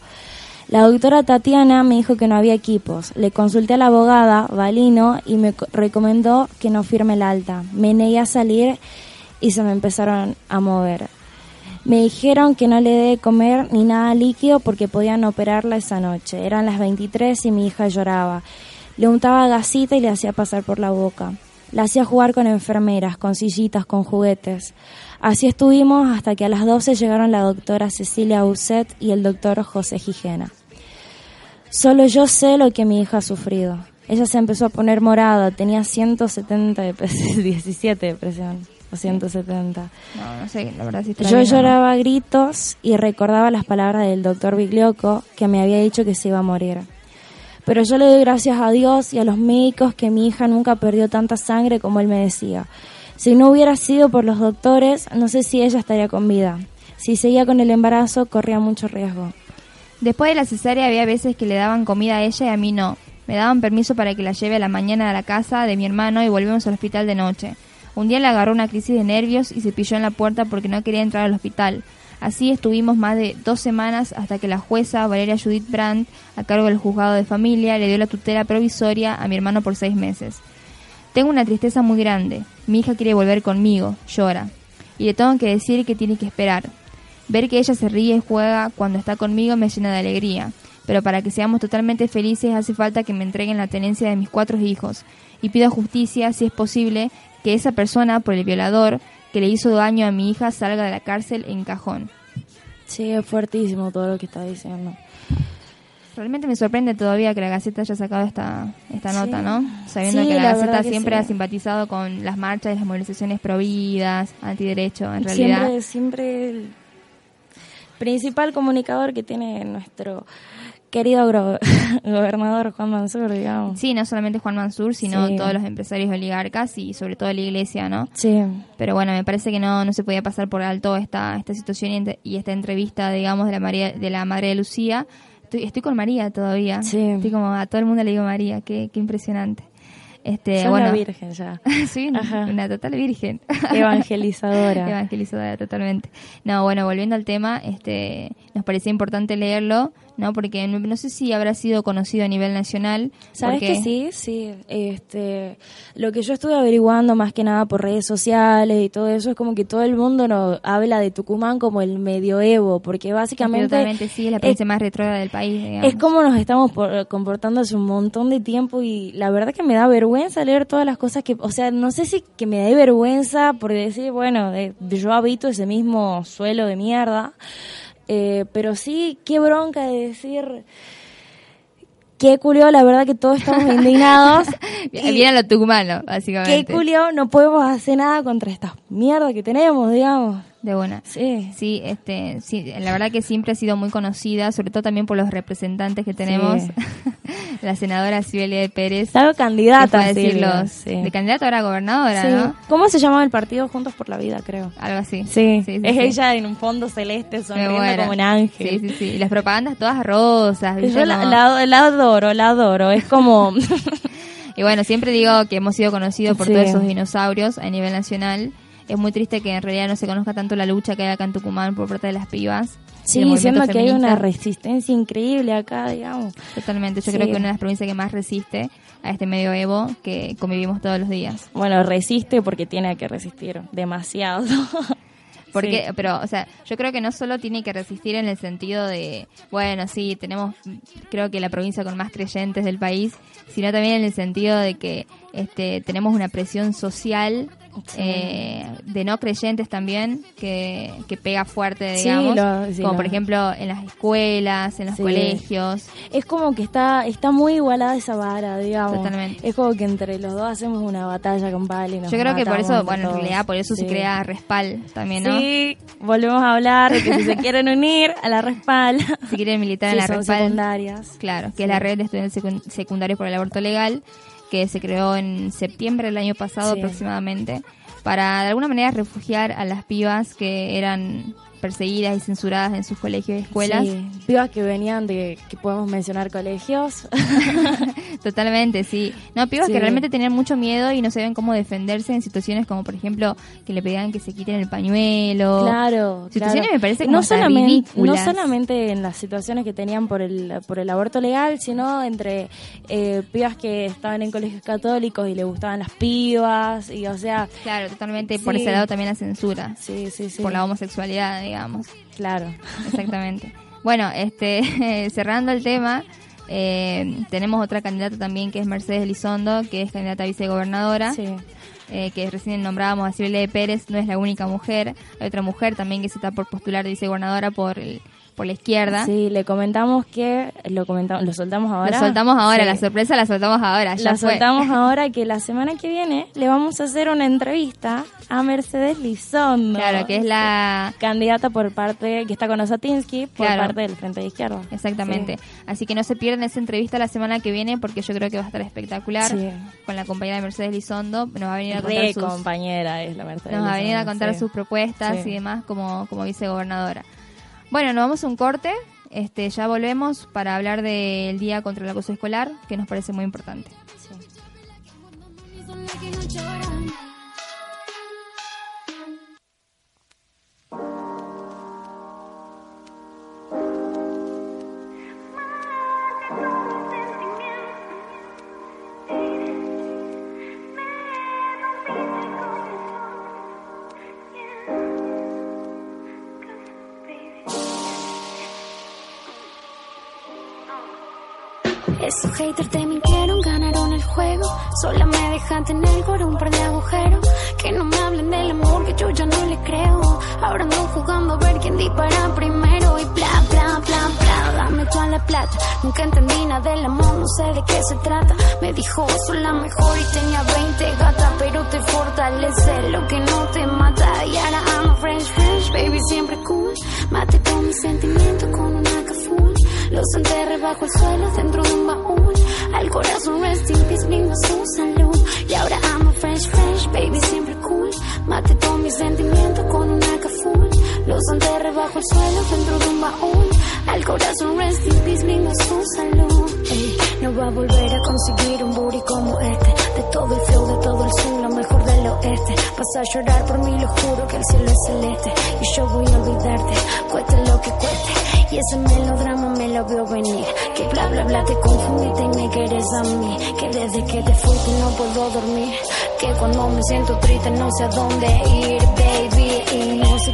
La doctora Tatiana me dijo que no había equipos. Le consulté a la abogada, Balino, y me recomendó que no firme el alta. Me negué a salir y se me empezaron a mover. Me dijeron que no le dé comer ni nada líquido porque podían operarla esa noche. Eran las 23 y mi hija lloraba. Le untaba gasita y le hacía pasar por la boca. La hacía jugar con enfermeras, con sillitas, con juguetes. Así estuvimos hasta que a las 12 llegaron la doctora Cecilia Uset y el doctor José Gijena. Solo yo sé lo que mi hija ha sufrido. Ella se empezó a poner morada, tenía 170 de 17 *laughs* de presión. 170. No, no sé, la verdad sí Yo lloraba a gritos y recordaba las palabras del doctor Biglioco que me había dicho que se iba a morir. Pero yo le doy gracias a Dios y a los médicos que mi hija nunca perdió tanta sangre como él me decía. Si no hubiera sido por los doctores, no sé si ella estaría con vida. Si seguía con el embarazo, corría mucho riesgo. Después de la cesárea había veces que le daban comida a ella y a mí no. Me daban permiso para que la lleve a la mañana a la casa de mi hermano y volvemos al hospital de noche. Un día le agarró una crisis de nervios y se pilló en la puerta porque no quería entrar al hospital. Así estuvimos más de dos semanas hasta que la jueza Valeria Judith Brandt, a cargo del juzgado de familia, le dio la tutela provisoria a mi hermano por seis meses. Tengo una tristeza muy grande. Mi hija quiere volver conmigo, llora. Y le tengo que decir que tiene que esperar. Ver que ella se ríe y juega cuando está conmigo me llena de alegría. Pero para que seamos totalmente felices hace falta que me entreguen la tenencia de mis cuatro hijos. Y pido justicia, si es posible, que esa persona, por el violador que le hizo daño a mi hija, salga de la cárcel en cajón. Sí, es fuertísimo todo lo que está diciendo. Realmente me sorprende todavía que la Gaceta haya sacado esta, esta nota, ¿no? Sabiendo que la, Gaceta siempre ha simpatizado con las marchas y las movilizaciones prohibidas, antiderecho, en realidad. Siempre, siempre el principal comunicador que tiene nuestro querido *laughs* gobernador Juan Mansur, digamos. Sí, no solamente Juan Mansur, sino todos los empresarios oligarcas y sobre todo la iglesia, ¿no? Sí. Pero bueno, me parece que no, no se podía pasar por alto esta, esta situación y, esta entrevista, digamos, de la, María, de la madre de Lucía. Estoy, estoy con María todavía. Sí. Estoy como a todo el mundo le digo María, qué, qué impresionante. Este, bueno, una virgen ya. *laughs* sí, una, total virgen. Evangelizadora. *laughs* Evangelizadora, totalmente. No, bueno, volviendo al tema, este, nos parecía importante leerlo, ¿no? Porque no, no sé si habrá sido conocido a nivel nacional. ¿Sabes porque- que sí? Sí. Este, lo que yo estuve averiguando más que nada por redes sociales y todo eso es como que todo el mundo no, habla de Tucumán como el medioevo, porque básicamente Totalmente, sí, es la provincia más retrógrada del país, digamos. es como nos estamos por- comportando hace un montón de tiempo y la verdad que me da vergüenza leer todas las cosas que, o sea, no sé si que me dé vergüenza por decir, bueno, de yo habito ese mismo suelo de mierda, eh, pero sí, qué bronca de decir, qué culio, la verdad que todos estamos indignados. *laughs* Viene lo tucumano, básicamente. qué culio, no podemos hacer nada contra esta mierda que tenemos, digamos. De buena. Sí. Sí, este, sí, la verdad que siempre ha sido muy conocida, sobre todo también por los representantes que tenemos. Sí. *laughs* la senadora Sibelia de Pérez. Estaba candidata, a decir Silvia, los- sí. de candidata ahora a gobernadora, Sí. ¿no? ¿Cómo se llamaba el partido Juntos por la Vida, creo? Algo así. Sí, sí, es ella en un fondo celeste sonriendo como un ángel. Sí, sí, sí. Y las propagandas todas rosas. Yo la, Como- la- la adoro, la adoro. Es como... *laughs* Y bueno, siempre digo que hemos sido conocidos por todos esos dinosaurios a nivel nacional. Es muy triste que en realidad no se conozca tanto la lucha que hay acá en Tucumán por parte de las pibas. sí, siendo que hay una feminista. resistencia increíble acá, digamos. Totalmente. Yo Sí. creo que una de las provincias que más resiste a este medioevo que convivimos todos los días. Bueno, resiste porque tiene que resistir demasiado. *laughs* Porque, Sí. pero, o sea, yo creo que no solo tiene que resistir en el sentido de, bueno, sí, tenemos, creo que la provincia con más creyentes del país, sino también en el sentido de que este, tenemos una presión social Sí. eh, de no creyentes también que, que pega fuerte, Sí, digamos, lo- sí, como lo- por ejemplo en las escuelas, en los Sí. colegios. Es como que está está muy igualada esa vara, digamos. Totalmente. Es como que entre los dos hacemos una batalla con y nos Yo creo que por eso, bueno, en realidad por eso se Sí. crea Respal también, ¿no? Sí, volvemos a hablar de que si se *laughs* quieren unir a la respalda. Si quieren militar Sí, en la son Respal. secundarias. Claro, que Sí. es la red de estudiantes secun- secundarios por el aborto legal, que se creó en septiembre del año pasado Sí. aproximadamente, para de alguna manera refugiar a las pibas que eran perseguidas y censuradas en sus colegios y escuelas. Sí, pibas que venían de, que podemos mencionar colegios. *laughs* Totalmente, sí. No, pibas Sí. que realmente tenían mucho miedo y no sabían cómo defenderse en situaciones como, por ejemplo, que le pedían que se quiten el pañuelo. Claro, Situaciones claro. me parece como no solamente, ridículas. no solamente en las situaciones que tenían por el, por el aborto legal, sino entre eh, pibas que estaban en colegios católicos y le gustaban las pibas, y o sea, Claro, totalmente. Por ese lado también la censura. sí, sí, sí. Por la homosexualidad, digamos. Claro. Exactamente. bueno, este, *laughs* cerrando el tema, eh, tenemos otra candidata también que es Mercedes Elizondo, que es candidata a vicegobernadora, Sí. eh, que recién nombrábamos a Silvia Pérez, no es la única mujer, hay otra mujer también que se está por postular de vicegobernadora por el, por la izquierda. Sí, le comentamos que lo comentamos, lo soltamos ahora. La soltamos ahora, Sí. la sorpresa la soltamos ahora, ya La fue. soltamos *laughs* ahora que la semana que viene le vamos a hacer una entrevista a Mercedes Lizondo. Claro, que es la candidata por parte, que está con Osatinsky, por Claro. parte del Frente de Izquierda. Exactamente. Así que no se pierdan esa entrevista la semana que viene porque yo creo que va a estar espectacular Sí. con la compañera de Mercedes Lizondo. Nos va a venir a contar Re sus, compañera es la Mercedes nos va a venir a contar sus propuestas y demás como, como vicegobernadora. Bueno, nos vamos a un corte. Este, ya volvemos para hablar del Día contra el Acoso Escolar, que nos parece muy importante. Esos haters te mintieron, ganaron el juego. Sola me dejan tener por un par de agujeros. Que no me hablen del amor, que yo ya no le creo. Ahora ando jugando a ver quién dispara primero. Y bla, bla, bla, bla, dame toda la plata. Nunca entendí nada del amor, no sé de qué se trata. Me dijo, soy la mejor y tenía 20 gata. Pero te fortalece lo que no te mata. Y ahora amo French, French, baby, siempre cool. Mate con mis sentimientos con. Los enterré bajo el suelo dentro de un baúl. Al corazón rest in peace, brinda su salud. Y ahora amo French, French, baby, siempre cool. Mate todos mis sentimientos con una full. Los enterré bajo el suelo dentro de un baúl. Al corazón rest in peace, brinda su salud. Ey. No va a volver a conseguir un booty como este. De todo el flow, de todo el sur, lo mejor oeste. Vas a llorar por mí, lo juro que el cielo es celeste. Y yo voy a olvidarte, cueste lo que cueste. Y ese melodrama me lo veo venir. Que bla bla bla te confundiste y me quieres a mí. Que desde que te fuiste no puedo dormir. Que cuando me siento triste no sé a dónde ir.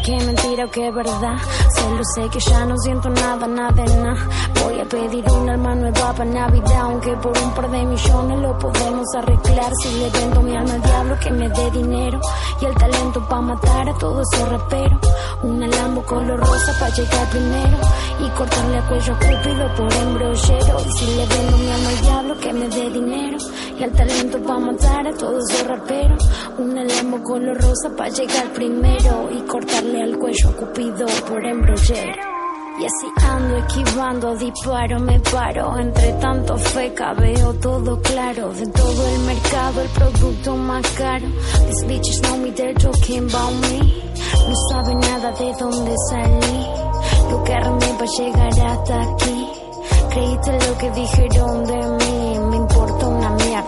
Qué mentira o qué verdad. Solo sé que ya no siento nada, nada nada. Voy a pedir un alma nueva para Navidad. Aunque por un par de millones lo podemos arreglar. Si le vendo mi alma al diablo que me dé dinero. Y el talento para matar a todos esos raperos. Una Lambo color rosa para llegar primero. Y cortarle el cuello a Cúpido por embrollero. Y si le vendo mi alma al diablo que me dé dinero. Y el talento para matar a todos esos raperos. Una Lambo color rosa para llegar primero. Y cortarle al cuello a Cupido por embrollero. Y así ando esquivando, disparo, me paro. Entre tanto feca veo todo claro. De todo el mercado, el producto más caro. These bitches know me, they're talking about me. No saben nada de dónde salí. Lo que armé para llegar hasta aquí. Creíste lo que dijeron de mí.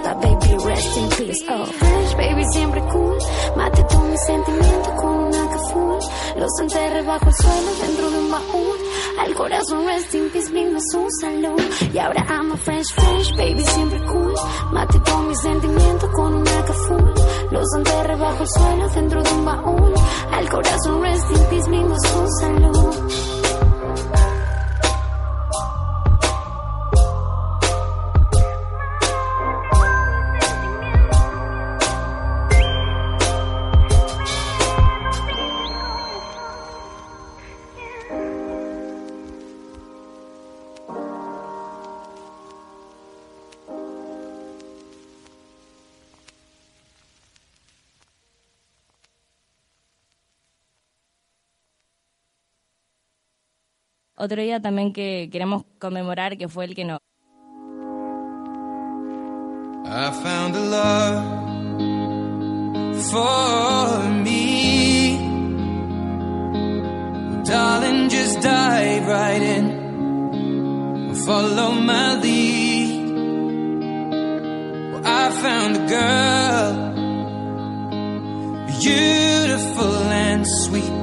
Baby, rest in peace. Oh, fresh, baby, siempre cool. Mate todo mi sentimiento con una full. Los enterré bajo el suelo dentro de un baúl. Al corazón rest in peace, brindo su salud. Y ahora amo fresh, fresh, baby, siempre cool. Mate todo mi sentimiento con una full. Los enterré bajo el suelo dentro de un baúl. Al corazón rest in peace, brindo su salud. Otro día también que queremos conmemorar que fue el que no. I found a love for me. Darling, just dive right in. Follow my lead. Well, I found a girl, beautiful and sweet.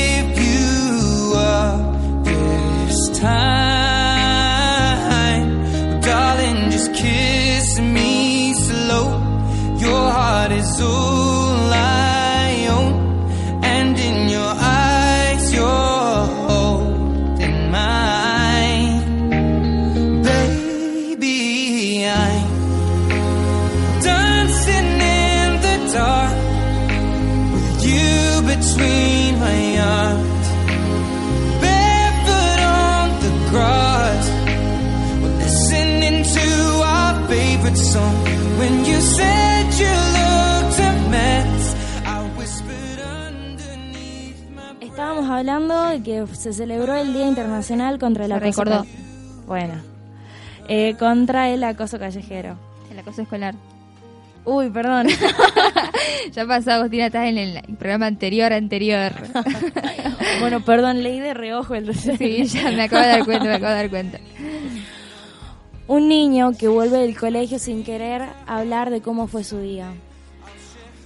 que se celebró el Día Internacional contra el acoso. recordó. Bueno. Eh, contra el acoso callejero. El acoso escolar. Uy, perdón. *laughs* Ya pasó, Agustina, estás en el programa anterior, anterior. *laughs* bueno, perdón, leí de reojo el Sí, ya me acabo de dar cuenta, me acabo de dar cuenta. Un niño que vuelve del colegio sin querer hablar de cómo fue su día.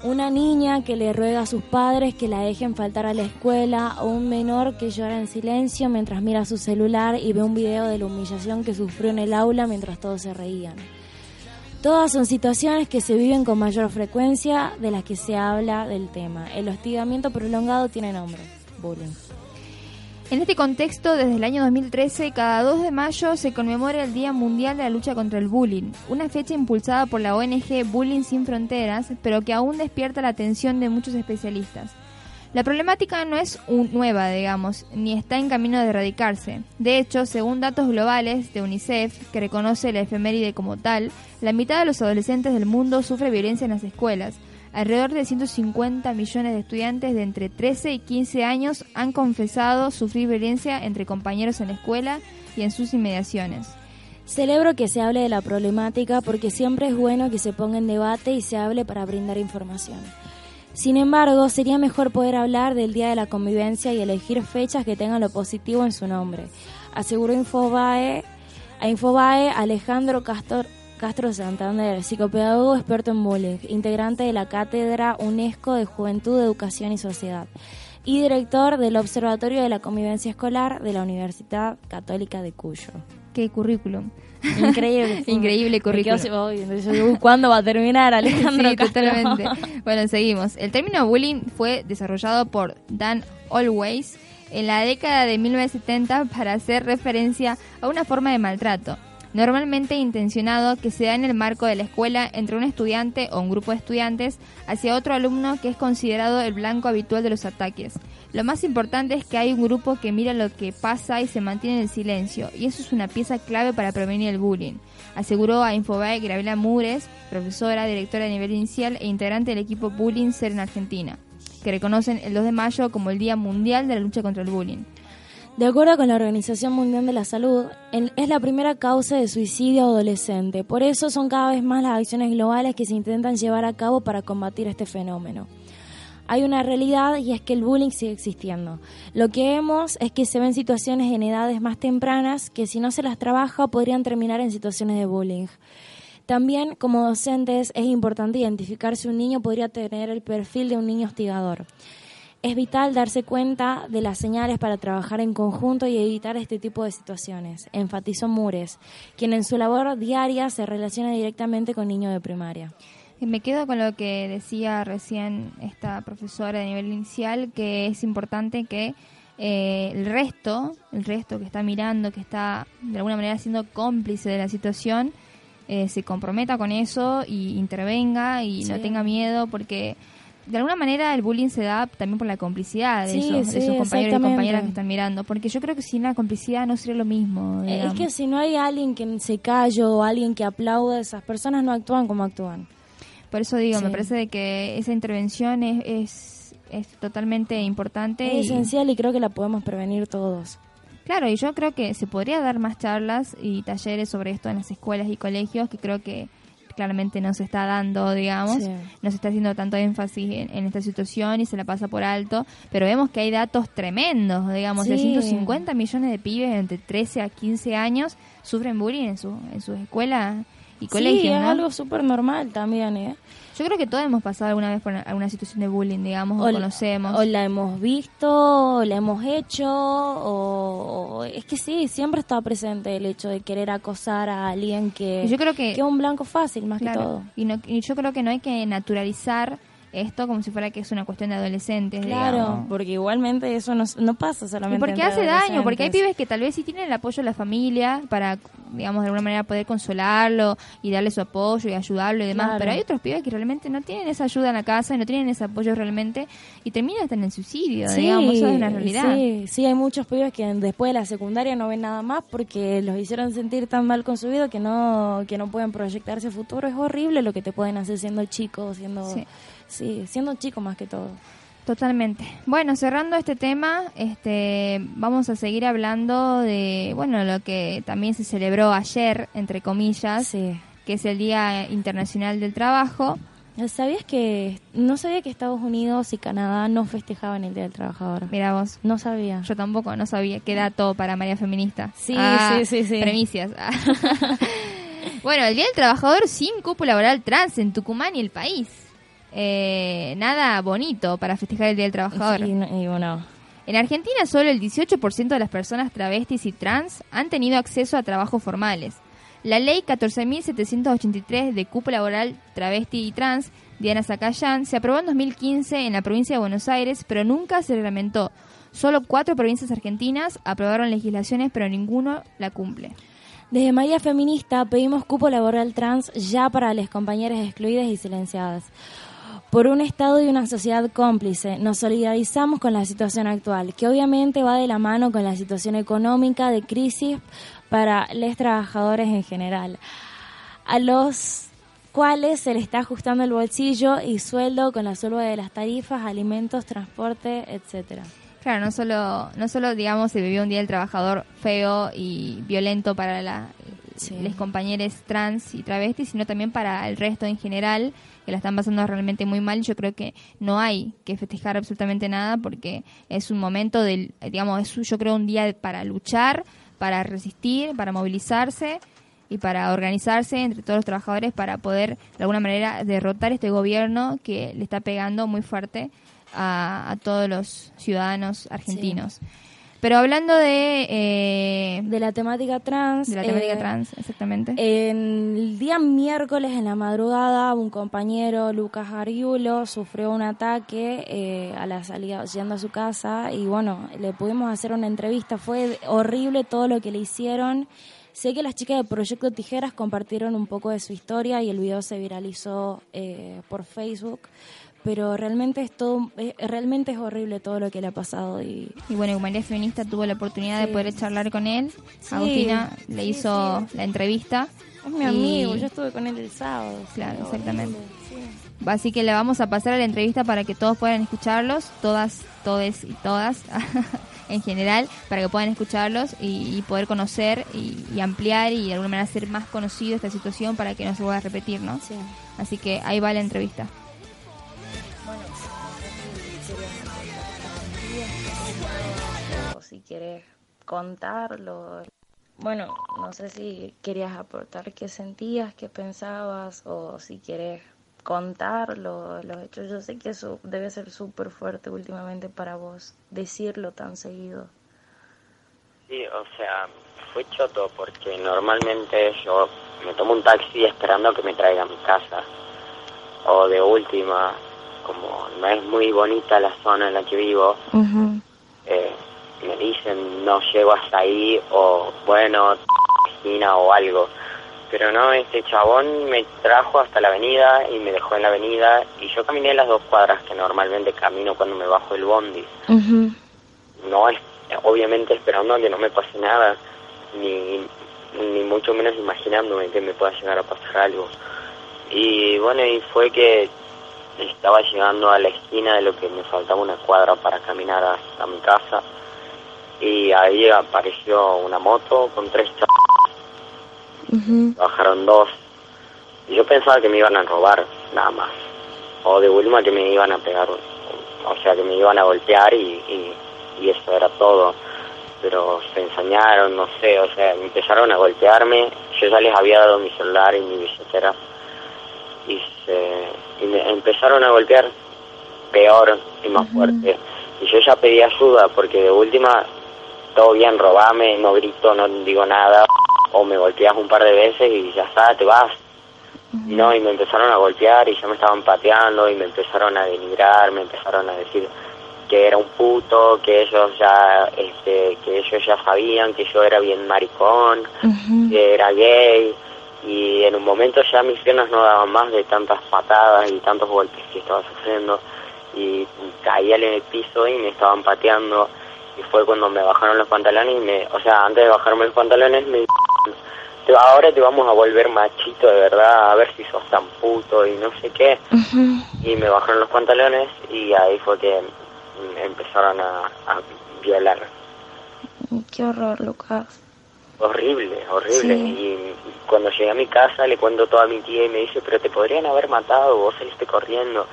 Una niña que le ruega a sus padres que la dejen faltar a la escuela o un menor que llora en silencio mientras mira su celular y ve un video de la humillación que sufrió en el aula mientras todos se reían. Todas son situaciones que se viven con mayor frecuencia de las que se habla del tema. El hostigamiento prolongado tiene nombre, bullying. En este contexto, desde el año 2013, cada 2 de mayo se conmemora el Día Mundial de la Lucha contra el Bullying, una fecha impulsada por la ONG Bullying Sin Fronteras, pero que aún despierta la atención de muchos especialistas. La problemática no es nueva, digamos, ni está en camino de erradicarse. De hecho, según datos globales de UNICEF, que reconoce la efeméride como tal, la mitad de los adolescentes del mundo sufre violencia en las escuelas. Alrededor de 150 millones de estudiantes de entre 13 y 15 años han confesado sufrir violencia entre compañeros en la escuela y en sus inmediaciones. Celebro que se hable de la problemática porque siempre es bueno que se ponga en debate y se hable para brindar información. Sin embargo, sería mejor poder hablar del Día de la Convivencia y elegir fechas que tengan lo positivo en su nombre, aseguró Infobae, a Infobae Alejandro Castor, Castro Santander, psicopedagogo experto en bullying, integrante de la Cátedra UNESCO de Juventud, Educación y Sociedad y director del Observatorio de la Convivencia Escolar de la Universidad Católica de Cuyo. Qué currículum. Increíble. *laughs* Increíble currículum. ¿Cuándo va a terminar, *laughs* Alejandro? Sí, totalmente. Bueno, seguimos. El término bullying fue desarrollado por Dan Always en la década de 1970 para hacer referencia a una forma de maltrato, normalmente intencionado que se da en el marco de la escuela entre un estudiante o un grupo de estudiantes hacia otro alumno que es considerado el blanco habitual de los ataques. Lo más importante es que hay un grupo que mira lo que pasa y se mantiene en silencio, y eso es una pieza clave para prevenir el bullying, aseguró a Infobae Gravela Mures, profesora, directora a nivel inicial e integrante del equipo Bullying Ser en Argentina, que reconocen el 2 de mayo como el Día Mundial de la Lucha contra el Bullying. De acuerdo con la Organización Mundial de la Salud, es la primera causa de suicidio adolescente. Por eso son cada vez más las acciones globales que se intentan llevar a cabo para combatir este fenómeno. Hay una realidad y es que el bullying sigue existiendo. Lo que vemos es que se ven situaciones en edades más tempranas que si no se las trabaja podrían terminar en situaciones de bullying. También como docentes es importante identificar si un niño podría tener el perfil de un niño hostigador. Es vital darse cuenta de las señales para trabajar en conjunto y evitar este tipo de situaciones, enfatizó Mures, quien en su labor diaria se relaciona directamente con niños de primaria. Me quedo con lo que decía recién esta profesora de nivel inicial, que es importante que eh, el resto, el resto que está mirando, que está de alguna manera siendo cómplice de la situación, eh, se comprometa con eso y intervenga y no tenga miedo porque de alguna manera el bullying se da también por la complicidad de, esos, compañeros y compañeras que están mirando, porque yo creo que sin la complicidad no sería lo mismo. Es que si no hay alguien que se calle o alguien que aplaude, esas personas no actúan como actúan. Por eso digo, me parece de que esa intervención es, es, es totalmente importante. Es esencial y creo que la podemos prevenir todos. Claro, y yo creo que se podría dar más charlas y talleres sobre esto en las escuelas y colegios, que creo que claramente no se está dando, digamos, no se está haciendo tanto énfasis en, esta situación y se la pasa por alto, pero vemos que hay datos tremendos, digamos, de 150 millones de pibes entre 13 a 15 años sufren bullying en, su, en sus escuelas y colegios. Sí, es algo súper normal también, ¿eh? Yo creo que todos hemos pasado alguna vez por alguna situación de bullying, digamos, o, conocemos. O la hemos visto, o la hemos hecho, o, es que sí, siempre está presente el hecho de querer acosar a alguien que, yo creo que, es un blanco fácil, más que todo. Y, no, y yo creo que no hay que naturalizar esto como si fuera que es una cuestión de adolescentes. Claro, porque igualmente eso no, no pasa solamente. porque hace daño, porque hay pibes que tal vez sí tienen el apoyo de la familia para, digamos, de alguna manera poder consolarlo y darle su apoyo y ayudarlo y demás. Pero hay otros pibes que realmente no tienen esa ayuda en la casa y no tienen ese apoyo realmente y terminan hasta en el suicidio, digamos, eso es una realidad. Sí, sí, hay muchos pibes que después de la secundaria no ven nada más porque los hicieron sentir tan mal con su vida que no, que no pueden proyectarse futuro. Es horrible lo que te pueden hacer siendo chicos, siendo sí, siendo chico más que todo. Totalmente. Bueno, cerrando este tema, este, vamos a seguir hablando de, bueno, lo que también se celebró ayer, entre comillas, que es el Día Internacional del Trabajo. ¿Sabías que no sabía que Estados Unidos y Canadá no festejaban el Día del Trabajador? Mira vos. No sabía. Yo tampoco, no sabía. Qué dato para María Feminista. Sí, ah, sí, sí, sí. Premicias. *laughs* *laughs* bueno, el Día del Trabajador sin cupo laboral trans en Tucumán y el país eh, nada bonito para festejar el Día del Trabajador. En Argentina solo el 18% de las personas travestis y trans han tenido acceso a trabajos formales. La ley 14.783 de cupo laboral travesti y trans, Diana Zacayán, se aprobó en 2015 en la provincia de Buenos Aires, pero nunca se reglamentó. Solo cuatro provincias argentinas aprobaron legislaciones, pero ninguno la cumple. Desde María Feminista pedimos cupo laboral trans ya para las compañeras excluidas y silenciadas por un Estado y una sociedad cómplice. Nos solidarizamos con la situación actual, que obviamente va de la mano con la situación económica de crisis para los trabajadores en general, a los cuales se le está ajustando el bolsillo y sueldo con la suba de las tarifas, alimentos, transporte, etcétera. Claro, no solo, no solo digamos se vivió un día del trabajador feo y violento para la, Sí. los compañeros trans y travestis, sino también para el resto en general, que la están pasando realmente muy mal. Yo creo que no hay que festejar absolutamente nada porque es un momento del, digamos, es yo creo un día para luchar, para resistir, para movilizarse y para organizarse entre todos los trabajadores para poder de alguna manera derrotar este gobierno que le está pegando muy fuerte a, a todos los ciudadanos argentinos. Pero hablando de, eh, De la temática trans. de la temática eh, trans, exactamente. En el día miércoles en la madrugada, un compañero, Lucas Ariulo, sufrió un ataque eh, a la salida, yendo a su casa y bueno, le pudimos hacer una entrevista. Fue horrible todo lo que le hicieron. Sé que las chicas de Proyecto Tijeras compartieron un poco de su historia y el video se viralizó eh, por Facebook, pero realmente es todo, eh, realmente es horrible todo lo que le ha pasado y Y bueno, Humanidad Feminista tuvo la oportunidad de poder charlar con él. Sí, Agustina le sí, hizo la entrevista. es mi Y- amigo, yo estuve con él el sábado. Claro, exactamente. sí. Así que le vamos a pasar a la entrevista para que todos puedan escucharlos, todas, todes y todas *laughs* en general, para que puedan escucharlos y, y poder conocer y, y ampliar y de alguna manera hacer más conocido esta situación para que no se vuelva a repetir, ¿no? Sí. Así que ahí va la entrevista. Quieres contarlo. Bueno, no sé si querías aportar qué sentías, qué pensabas, o si quieres contarlo, los hechos. Yo sé que eso debe ser súper fuerte últimamente para vos, decirlo tan seguido. Sí, o sea, fue choto porque normalmente yo me tomo un taxi esperando que me traiga a mi casa. O de última, como no es muy bonita la zona en la que vivo, eh, me dicen no llego hasta ahí o bueno, esquina o algo. Pero no, este chabón me trajo hasta la avenida y me dejó en la avenida y yo caminé las dos cuadras que normalmente camino cuando me bajo el bondi. no es obviamente esperando a que no me pase nada ni ni mucho menos imaginándome que me pueda llegar a pasar algo y bueno y fue que estaba llegando a la esquina de lo que me faltaba una cuadra para caminar hasta mi casa y ahí apareció una moto con tres chavos bajaron dos. Y yo pensaba que me iban a robar nada más. O de última que me iban a pegar o sea que me iban a golpear y, y, y eso era todo. Pero se ensañaron no sé o sea empezaron a golpearme. Yo ya les había dado mi celular y mi billetera. Y se y me empezaron a golpear peor y más fuerte. Y yo ya pedí ayuda porque de última todo bien robame no grito no digo nada o me golpeas un par de veces y ya está te vas. No, y me empezaron a golpear y ya me estaban pateando y me empezaron a denigrar, me empezaron a decir que era un puto, que ellos ya, este, que ellos ya sabían que yo era bien maricón, que era gay y en un momento ya mis piernas no daban más de tantas patadas y tantos golpes que estaba sufriendo y caía en el piso y me estaban pateando y fue cuando me bajaron los pantalones y me, o sea, antes de bajarme los pantalones me te- ahora te vamos a volver machito de verdad, a ver si sos tan puto y no sé qué. Y me bajaron los pantalones y ahí fue que empezaron a, a violar. Qué horror, Lucas. Horrible, horrible. Sí. Y cuando llegué a mi casa le cuento todo a mi tía y me dice, pero te podrían haber matado, vos saliste corriendo.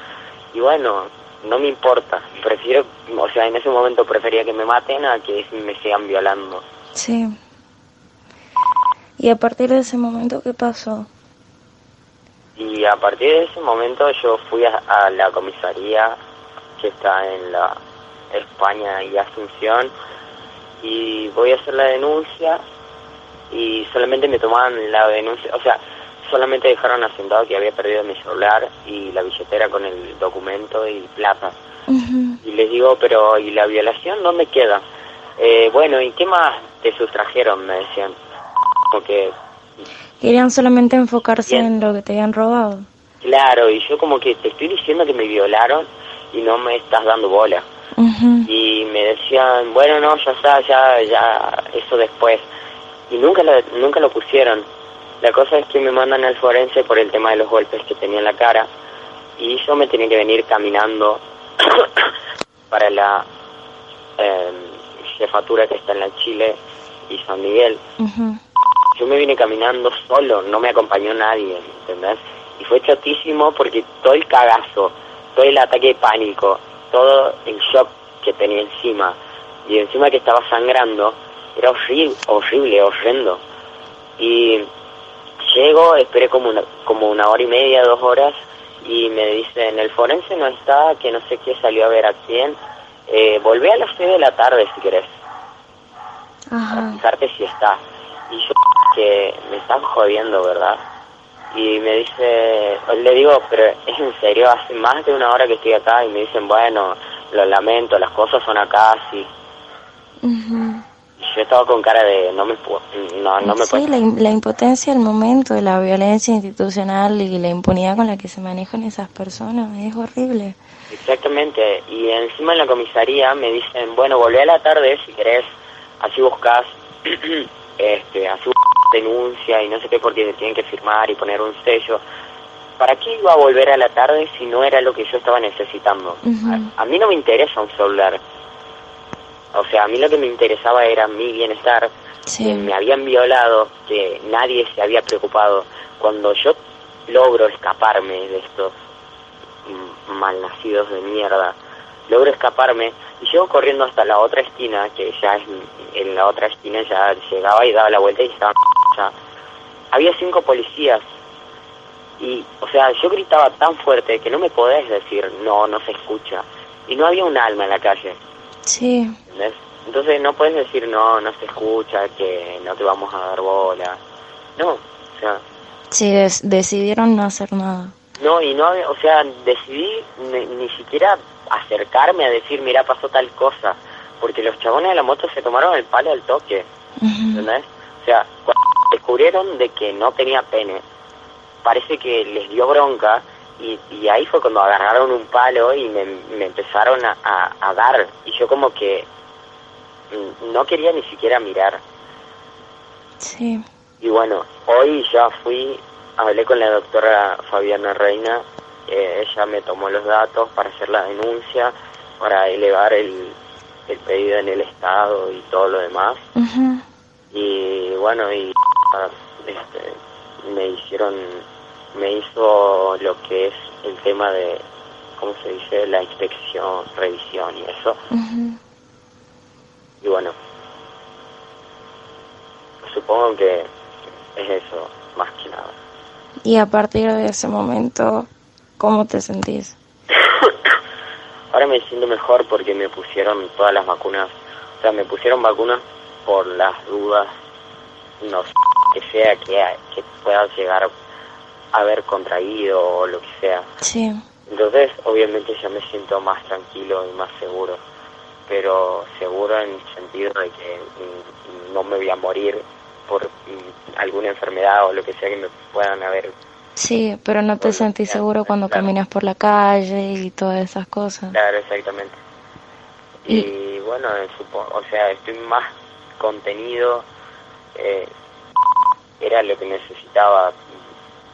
Y bueno, no me importa. Prefiero, o sea, en ese momento prefería que me maten a que me sigan violando. Sí. Y a partir de ese momento, ¿qué pasó? Y a partir de ese momento yo fui a, a la comisaría que está en la España y Asunción y voy a hacer la denuncia y solamente me tomaban la denuncia, o sea, solamente dejaron asentado que había perdido mi celular y la billetera con el documento y plata. Y les digo, pero ¿y la violación dónde queda? Eh, bueno, ¿y qué más te sustrajeron? Me decían. Como que Querían solamente enfocarse Bien. en lo que te habían robado. Claro, y yo como que te estoy diciendo que me violaron y no me estás dando bola. Y me decían, bueno, no, ya está, ya, ya, eso después. Y nunca lo, nunca lo pusieron. La cosa es que me mandan al forense por el tema de los golpes que tenía en la cara. Y yo me tenía que venir caminando *coughs* para la eh, jefatura que está en la Chile y San Miguel. Yo me vine caminando solo, no me acompañó nadie, ¿entendés? Y fue chatísimo porque todo el cagazo, todo el ataque de pánico, todo el shock que tenía encima, y encima que estaba sangrando, era horrible, horrible, horrendo. Y llego, esperé como una, como una hora y media, dos horas, y me dicen, el forense no está, que no sé qué, salió a ver a quién, eh, volvé a las seis de la tarde si querés para Ajá. fijarte si está. Y yo que me están jodiendo, ¿verdad? Y me dice, le digo, pero es en serio, hace más de una hora que estoy acá y me dicen, bueno, lo lamento, las cosas son acá, así. Y yo estaba con cara de, no me puedo, no, no me sí, puedo. la, la impotencia del momento, la violencia institucional y la impunidad con la que se manejan esas personas es horrible. Exactamente, y encima en la comisaría me dicen, bueno, volvé a la tarde si querés, así buscas, *clears throat* este, así buscas denuncia y no sé qué porque te tienen que firmar y poner un sello. ¿Para qué iba a volver a la tarde si no era lo que yo estaba necesitando? A, a mí no me interesa un celular. O sea, a mí lo que me interesaba era mi bienestar, Sí. que me habían violado, que nadie se había preocupado. Cuando yo logro escaparme de estos mm, malnacidos de mierda, logro escaparme y llego corriendo hasta la otra esquina, que ya es en la otra esquina ya llegaba y daba la vuelta y estaba *laughs* ya. Había cinco policías y, o sea, yo gritaba tan fuerte que no me podés decir no, no se escucha. Y no había un alma en la calle. Sí, ¿entendés? Entonces no puedes decir no, no se escucha, que no te vamos a dar bola. No, o sea, sí, decidieron no hacer nada. no, y no, o sea, decidí ni, ni siquiera acercarme a decir, mira, pasó tal cosa, porque los chabones de la moto se tomaron el palo al toque. O sea, cuando descubrieron de que no tenía pene, parece que les dio bronca y, y ahí fue cuando agarraron un palo y me, me empezaron a, a- a dar y yo como que mm, no quería ni siquiera mirar. Sí, Y bueno, hoy ya fui, hablé con la doctora Fabiana Reina, eh, ella me tomó los datos para hacer la denuncia, para elevar el, el pedido en el Estado y todo lo demás. Y bueno, y este, me hicieron, me hizo lo que es el tema de, ¿cómo se dice?, la inspección, revisión y eso. Y bueno, supongo que es eso, más que nada. Y a partir de ese momento, ¿cómo te sentís? *coughs* Ahora me siento mejor porque me pusieron todas las vacunas, o sea, me pusieron vacunas por las dudas, no sé, que sea que, que pueda llegar haber contraído o lo que sea. Sí, Entonces, obviamente ya me siento más tranquilo y más seguro, pero seguro en el sentido de que mm, no me voy a morir por mm, alguna enfermedad o lo que sea que me puedan haber. sí, pero no te sentís seguro cuando claro. caminas por la calle y todas esas cosas. Claro, exactamente. Y- Y, bueno, supo- o sea, estoy más contenido, eh, era lo que necesitaba.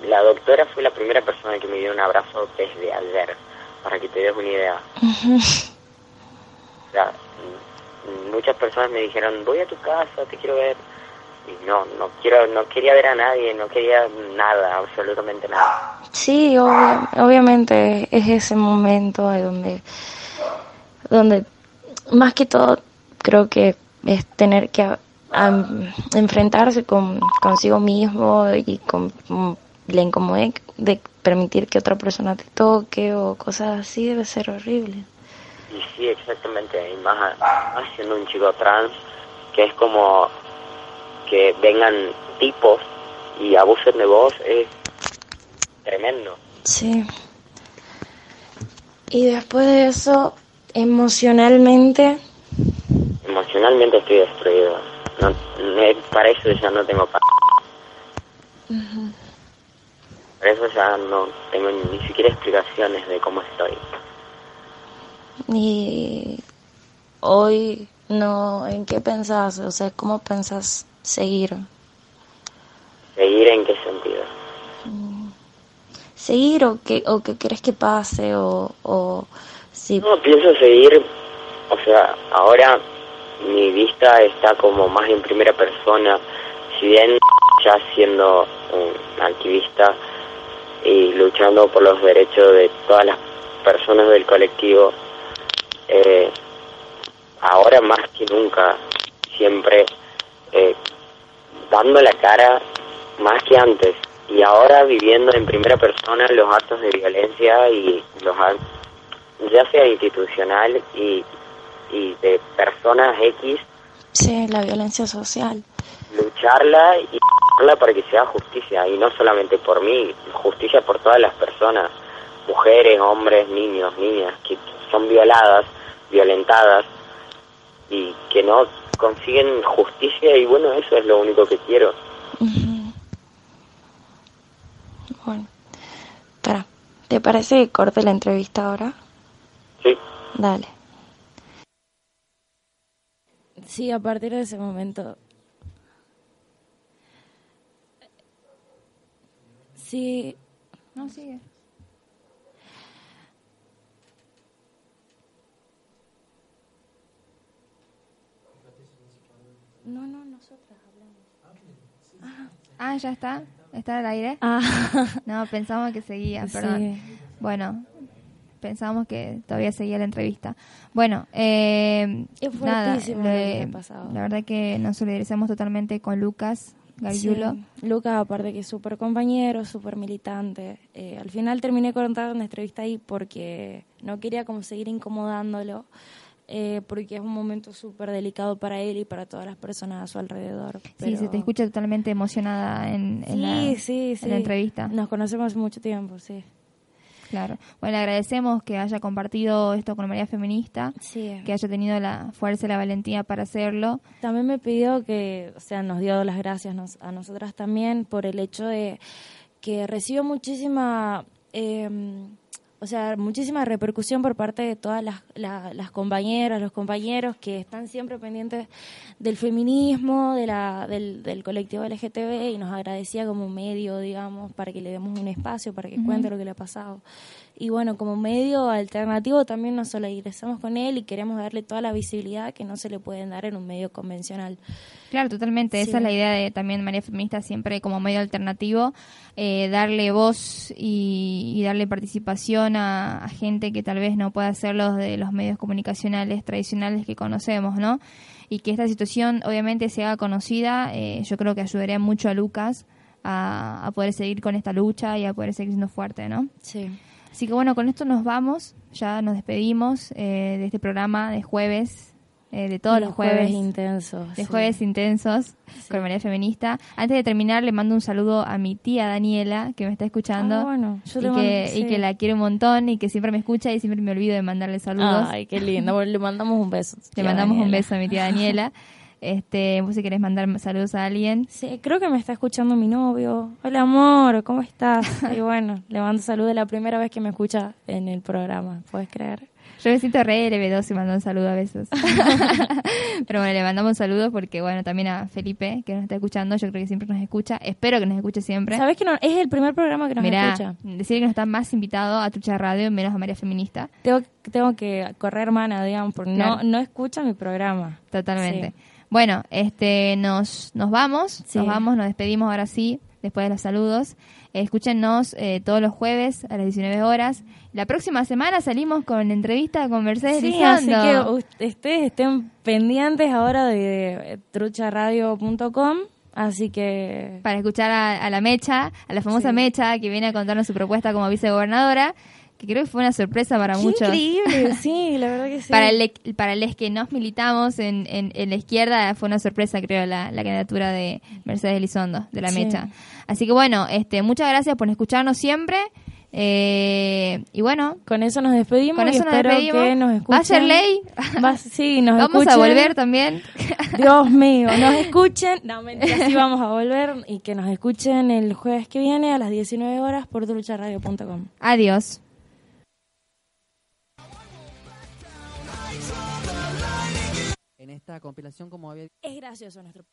La doctora fue la primera persona que me dio un abrazo desde ayer, para que te des una idea. O sea, muchas personas me dijeron, voy a tu casa, te quiero ver. Y no, no quiero, no quería ver a nadie, no quería nada, absolutamente nada. Sí, obvia- obviamente es ese momento de donde, donde más que todo creo que es tener que a- enfrentarse con consigo mismo y con la incomodidad de permitir que otra persona te toque o cosas así debe ser horrible. Y sí, exactamente, y más, siendo un chico trans, que es como que vengan tipos y abusen de vos, es tremendo. Sí. Y después de eso, emocionalmente, Emocionalmente estoy destruido. No, para eso ya no tengo paz. Para eso ya no tengo ni siquiera explicaciones de cómo estoy. y hoy no, ¿en qué pensás? O sea, ¿cómo pensás seguir? ¿Seguir en qué sentido? ¿Seguir o qué, o qué crees que pase? O, o si... No, pienso seguir o sea, ahora mi vista está como más en primera persona, si bien ya siendo un activista y luchando por los derechos de todas las personas del colectivo, eh, ahora más que nunca, siempre eh, dando la cara más que antes y ahora viviendo en primera persona los actos de violencia y los ya sea institucional y, y de personas X. Sí, la violencia social. Lucharla y lucharla para que sea justicia y no solamente por mí, justicia por todas las personas, mujeres, hombres, niños, niñas que son violadas, violentadas y que no consiguen justicia y bueno, eso es lo único que quiero. Bueno, espera, ¿te parece que corte la entrevista ahora? Sí. Dale. Sí, a partir de ese momento. Sí. No, sigue. No, no, nosotras hablamos. Ah, ya está. ¿Está al aire? Ah, *laughs* No, pensamos que seguía, perdón. sí. Bueno, pensábamos que todavía seguía la entrevista. Bueno, eh, Es nada, le- la verdad que nos solidarizamos totalmente con Lucas Gariulo. Sí. Lucas, aparte que es súper compañero, súper militante. Eh, al final terminé cortando una entrevista ahí porque no quería como seguir incomodándolo, eh, porque es un momento súper delicado para él y para todas las personas a su alrededor. Sí, se te escucha totalmente emocionada en, en Sí, la, sí, en la entrevista. Nos conocemos mucho tiempo, sí. Claro. Bueno, le agradecemos que haya compartido esto con María Feminista, Sí. que haya tenido la fuerza y la valentía para hacerlo. También me pidió que, o sea, nos dio las gracias nos- a nosotras también por el hecho de que recibió muchísima, eh, o sea, muchísima repercusión por parte de todas las, la- las compañeras, los compañeros que están siempre pendientes del feminismo, de la, del, del colectivo LGTB y nos agradecía como medio, digamos, para que le demos un espacio, para que cuente lo que le ha pasado. Y bueno, como medio alternativo también nos solidarizamos con él y queremos darle toda la visibilidad que no se le pueden dar en un medio convencional. Claro, totalmente. Sí. Esa es la idea de también María Feminista, siempre como medio alternativo, eh, darle voz y, y darle participación a, a gente que tal vez no pueda hacerlo de los medios comunicacionales tradicionales que conocemos, ¿no? Y que esta situación obviamente se haga conocida, eh, yo creo que ayudaría mucho a Lucas a, a poder seguir con esta lucha y a poder seguir siendo fuerte, ¿no? Sí. Así que bueno, con esto nos vamos, ya nos despedimos eh, de este programa de jueves, eh, de todos los jueves intensos. de sí. jueves intensos con María Feminista. Antes de terminar, le mando un saludo a mi tía Daniela, que me está escuchando. Ah, bueno, yo y, le que, y que la quiero un montón y que siempre me escucha y siempre me olvido de mandarle saludos. Ay, qué lindo. Bueno, le mandamos un beso. le mandamos un beso a mi tía Daniela. *laughs* Este, vos si querés mandar saludos a alguien. Sí, creo que me está escuchando mi novio. Hola, amor, ¿cómo estás? *laughs* Y bueno, le mando saludos. Es la primera vez que me escucha en el programa, ¿puedes creer? Yo me siento re LB2 y mando un saludo a veces. *laughs* Pero bueno, le mandamos saludos porque, bueno, también a Felipe, que nos está escuchando. Yo creo que siempre nos escucha. Espero que nos escuche siempre. ¿Sabes que no? Es el primer programa que nos Mirá, escucha. decir que no está más invitado a Trucha Radio, menos a María Feminista. Tengo, tengo que correr mana, digamos, porque Claro. no, no escucha mi programa. Totalmente. Sí. Bueno, este, nos, nos vamos, Sí. nos vamos, nos despedimos ahora sí, después de los saludos. Escúchenos eh, todos los jueves a las 19 horas. La próxima semana salimos con entrevista con Mercedes Sí, así que ustedes estén pendientes ahora de trucharadio.com. Así que Para escuchar a, a la Mecha, a la famosa Sí. Mecha, que viene a contarnos su propuesta como vicegobernadora, que creo que fue una sorpresa para Qué muchos. increíble, *laughs* sí, la verdad que sí. Para, el, para los que nos militamos en, en, en la izquierda fue una sorpresa, creo, la, la candidatura de Mercedes Elizondo, de la Sí. Mecha. Así que bueno, este, muchas gracias por escucharnos siempre. Eh, y bueno, Con eso nos despedimos con eso nos espero despedimos. que nos escuchen. ¿Va a ser ley? Va- sí, nos *laughs* Vamos a volver también. *laughs* Dios mío, nos escuchen. No, mentira, sí vamos a volver y que nos escuchen el jueves que viene a las 19 horas por trucharadio.com. Adiós. Esta compilación, como había Es gracioso nuestro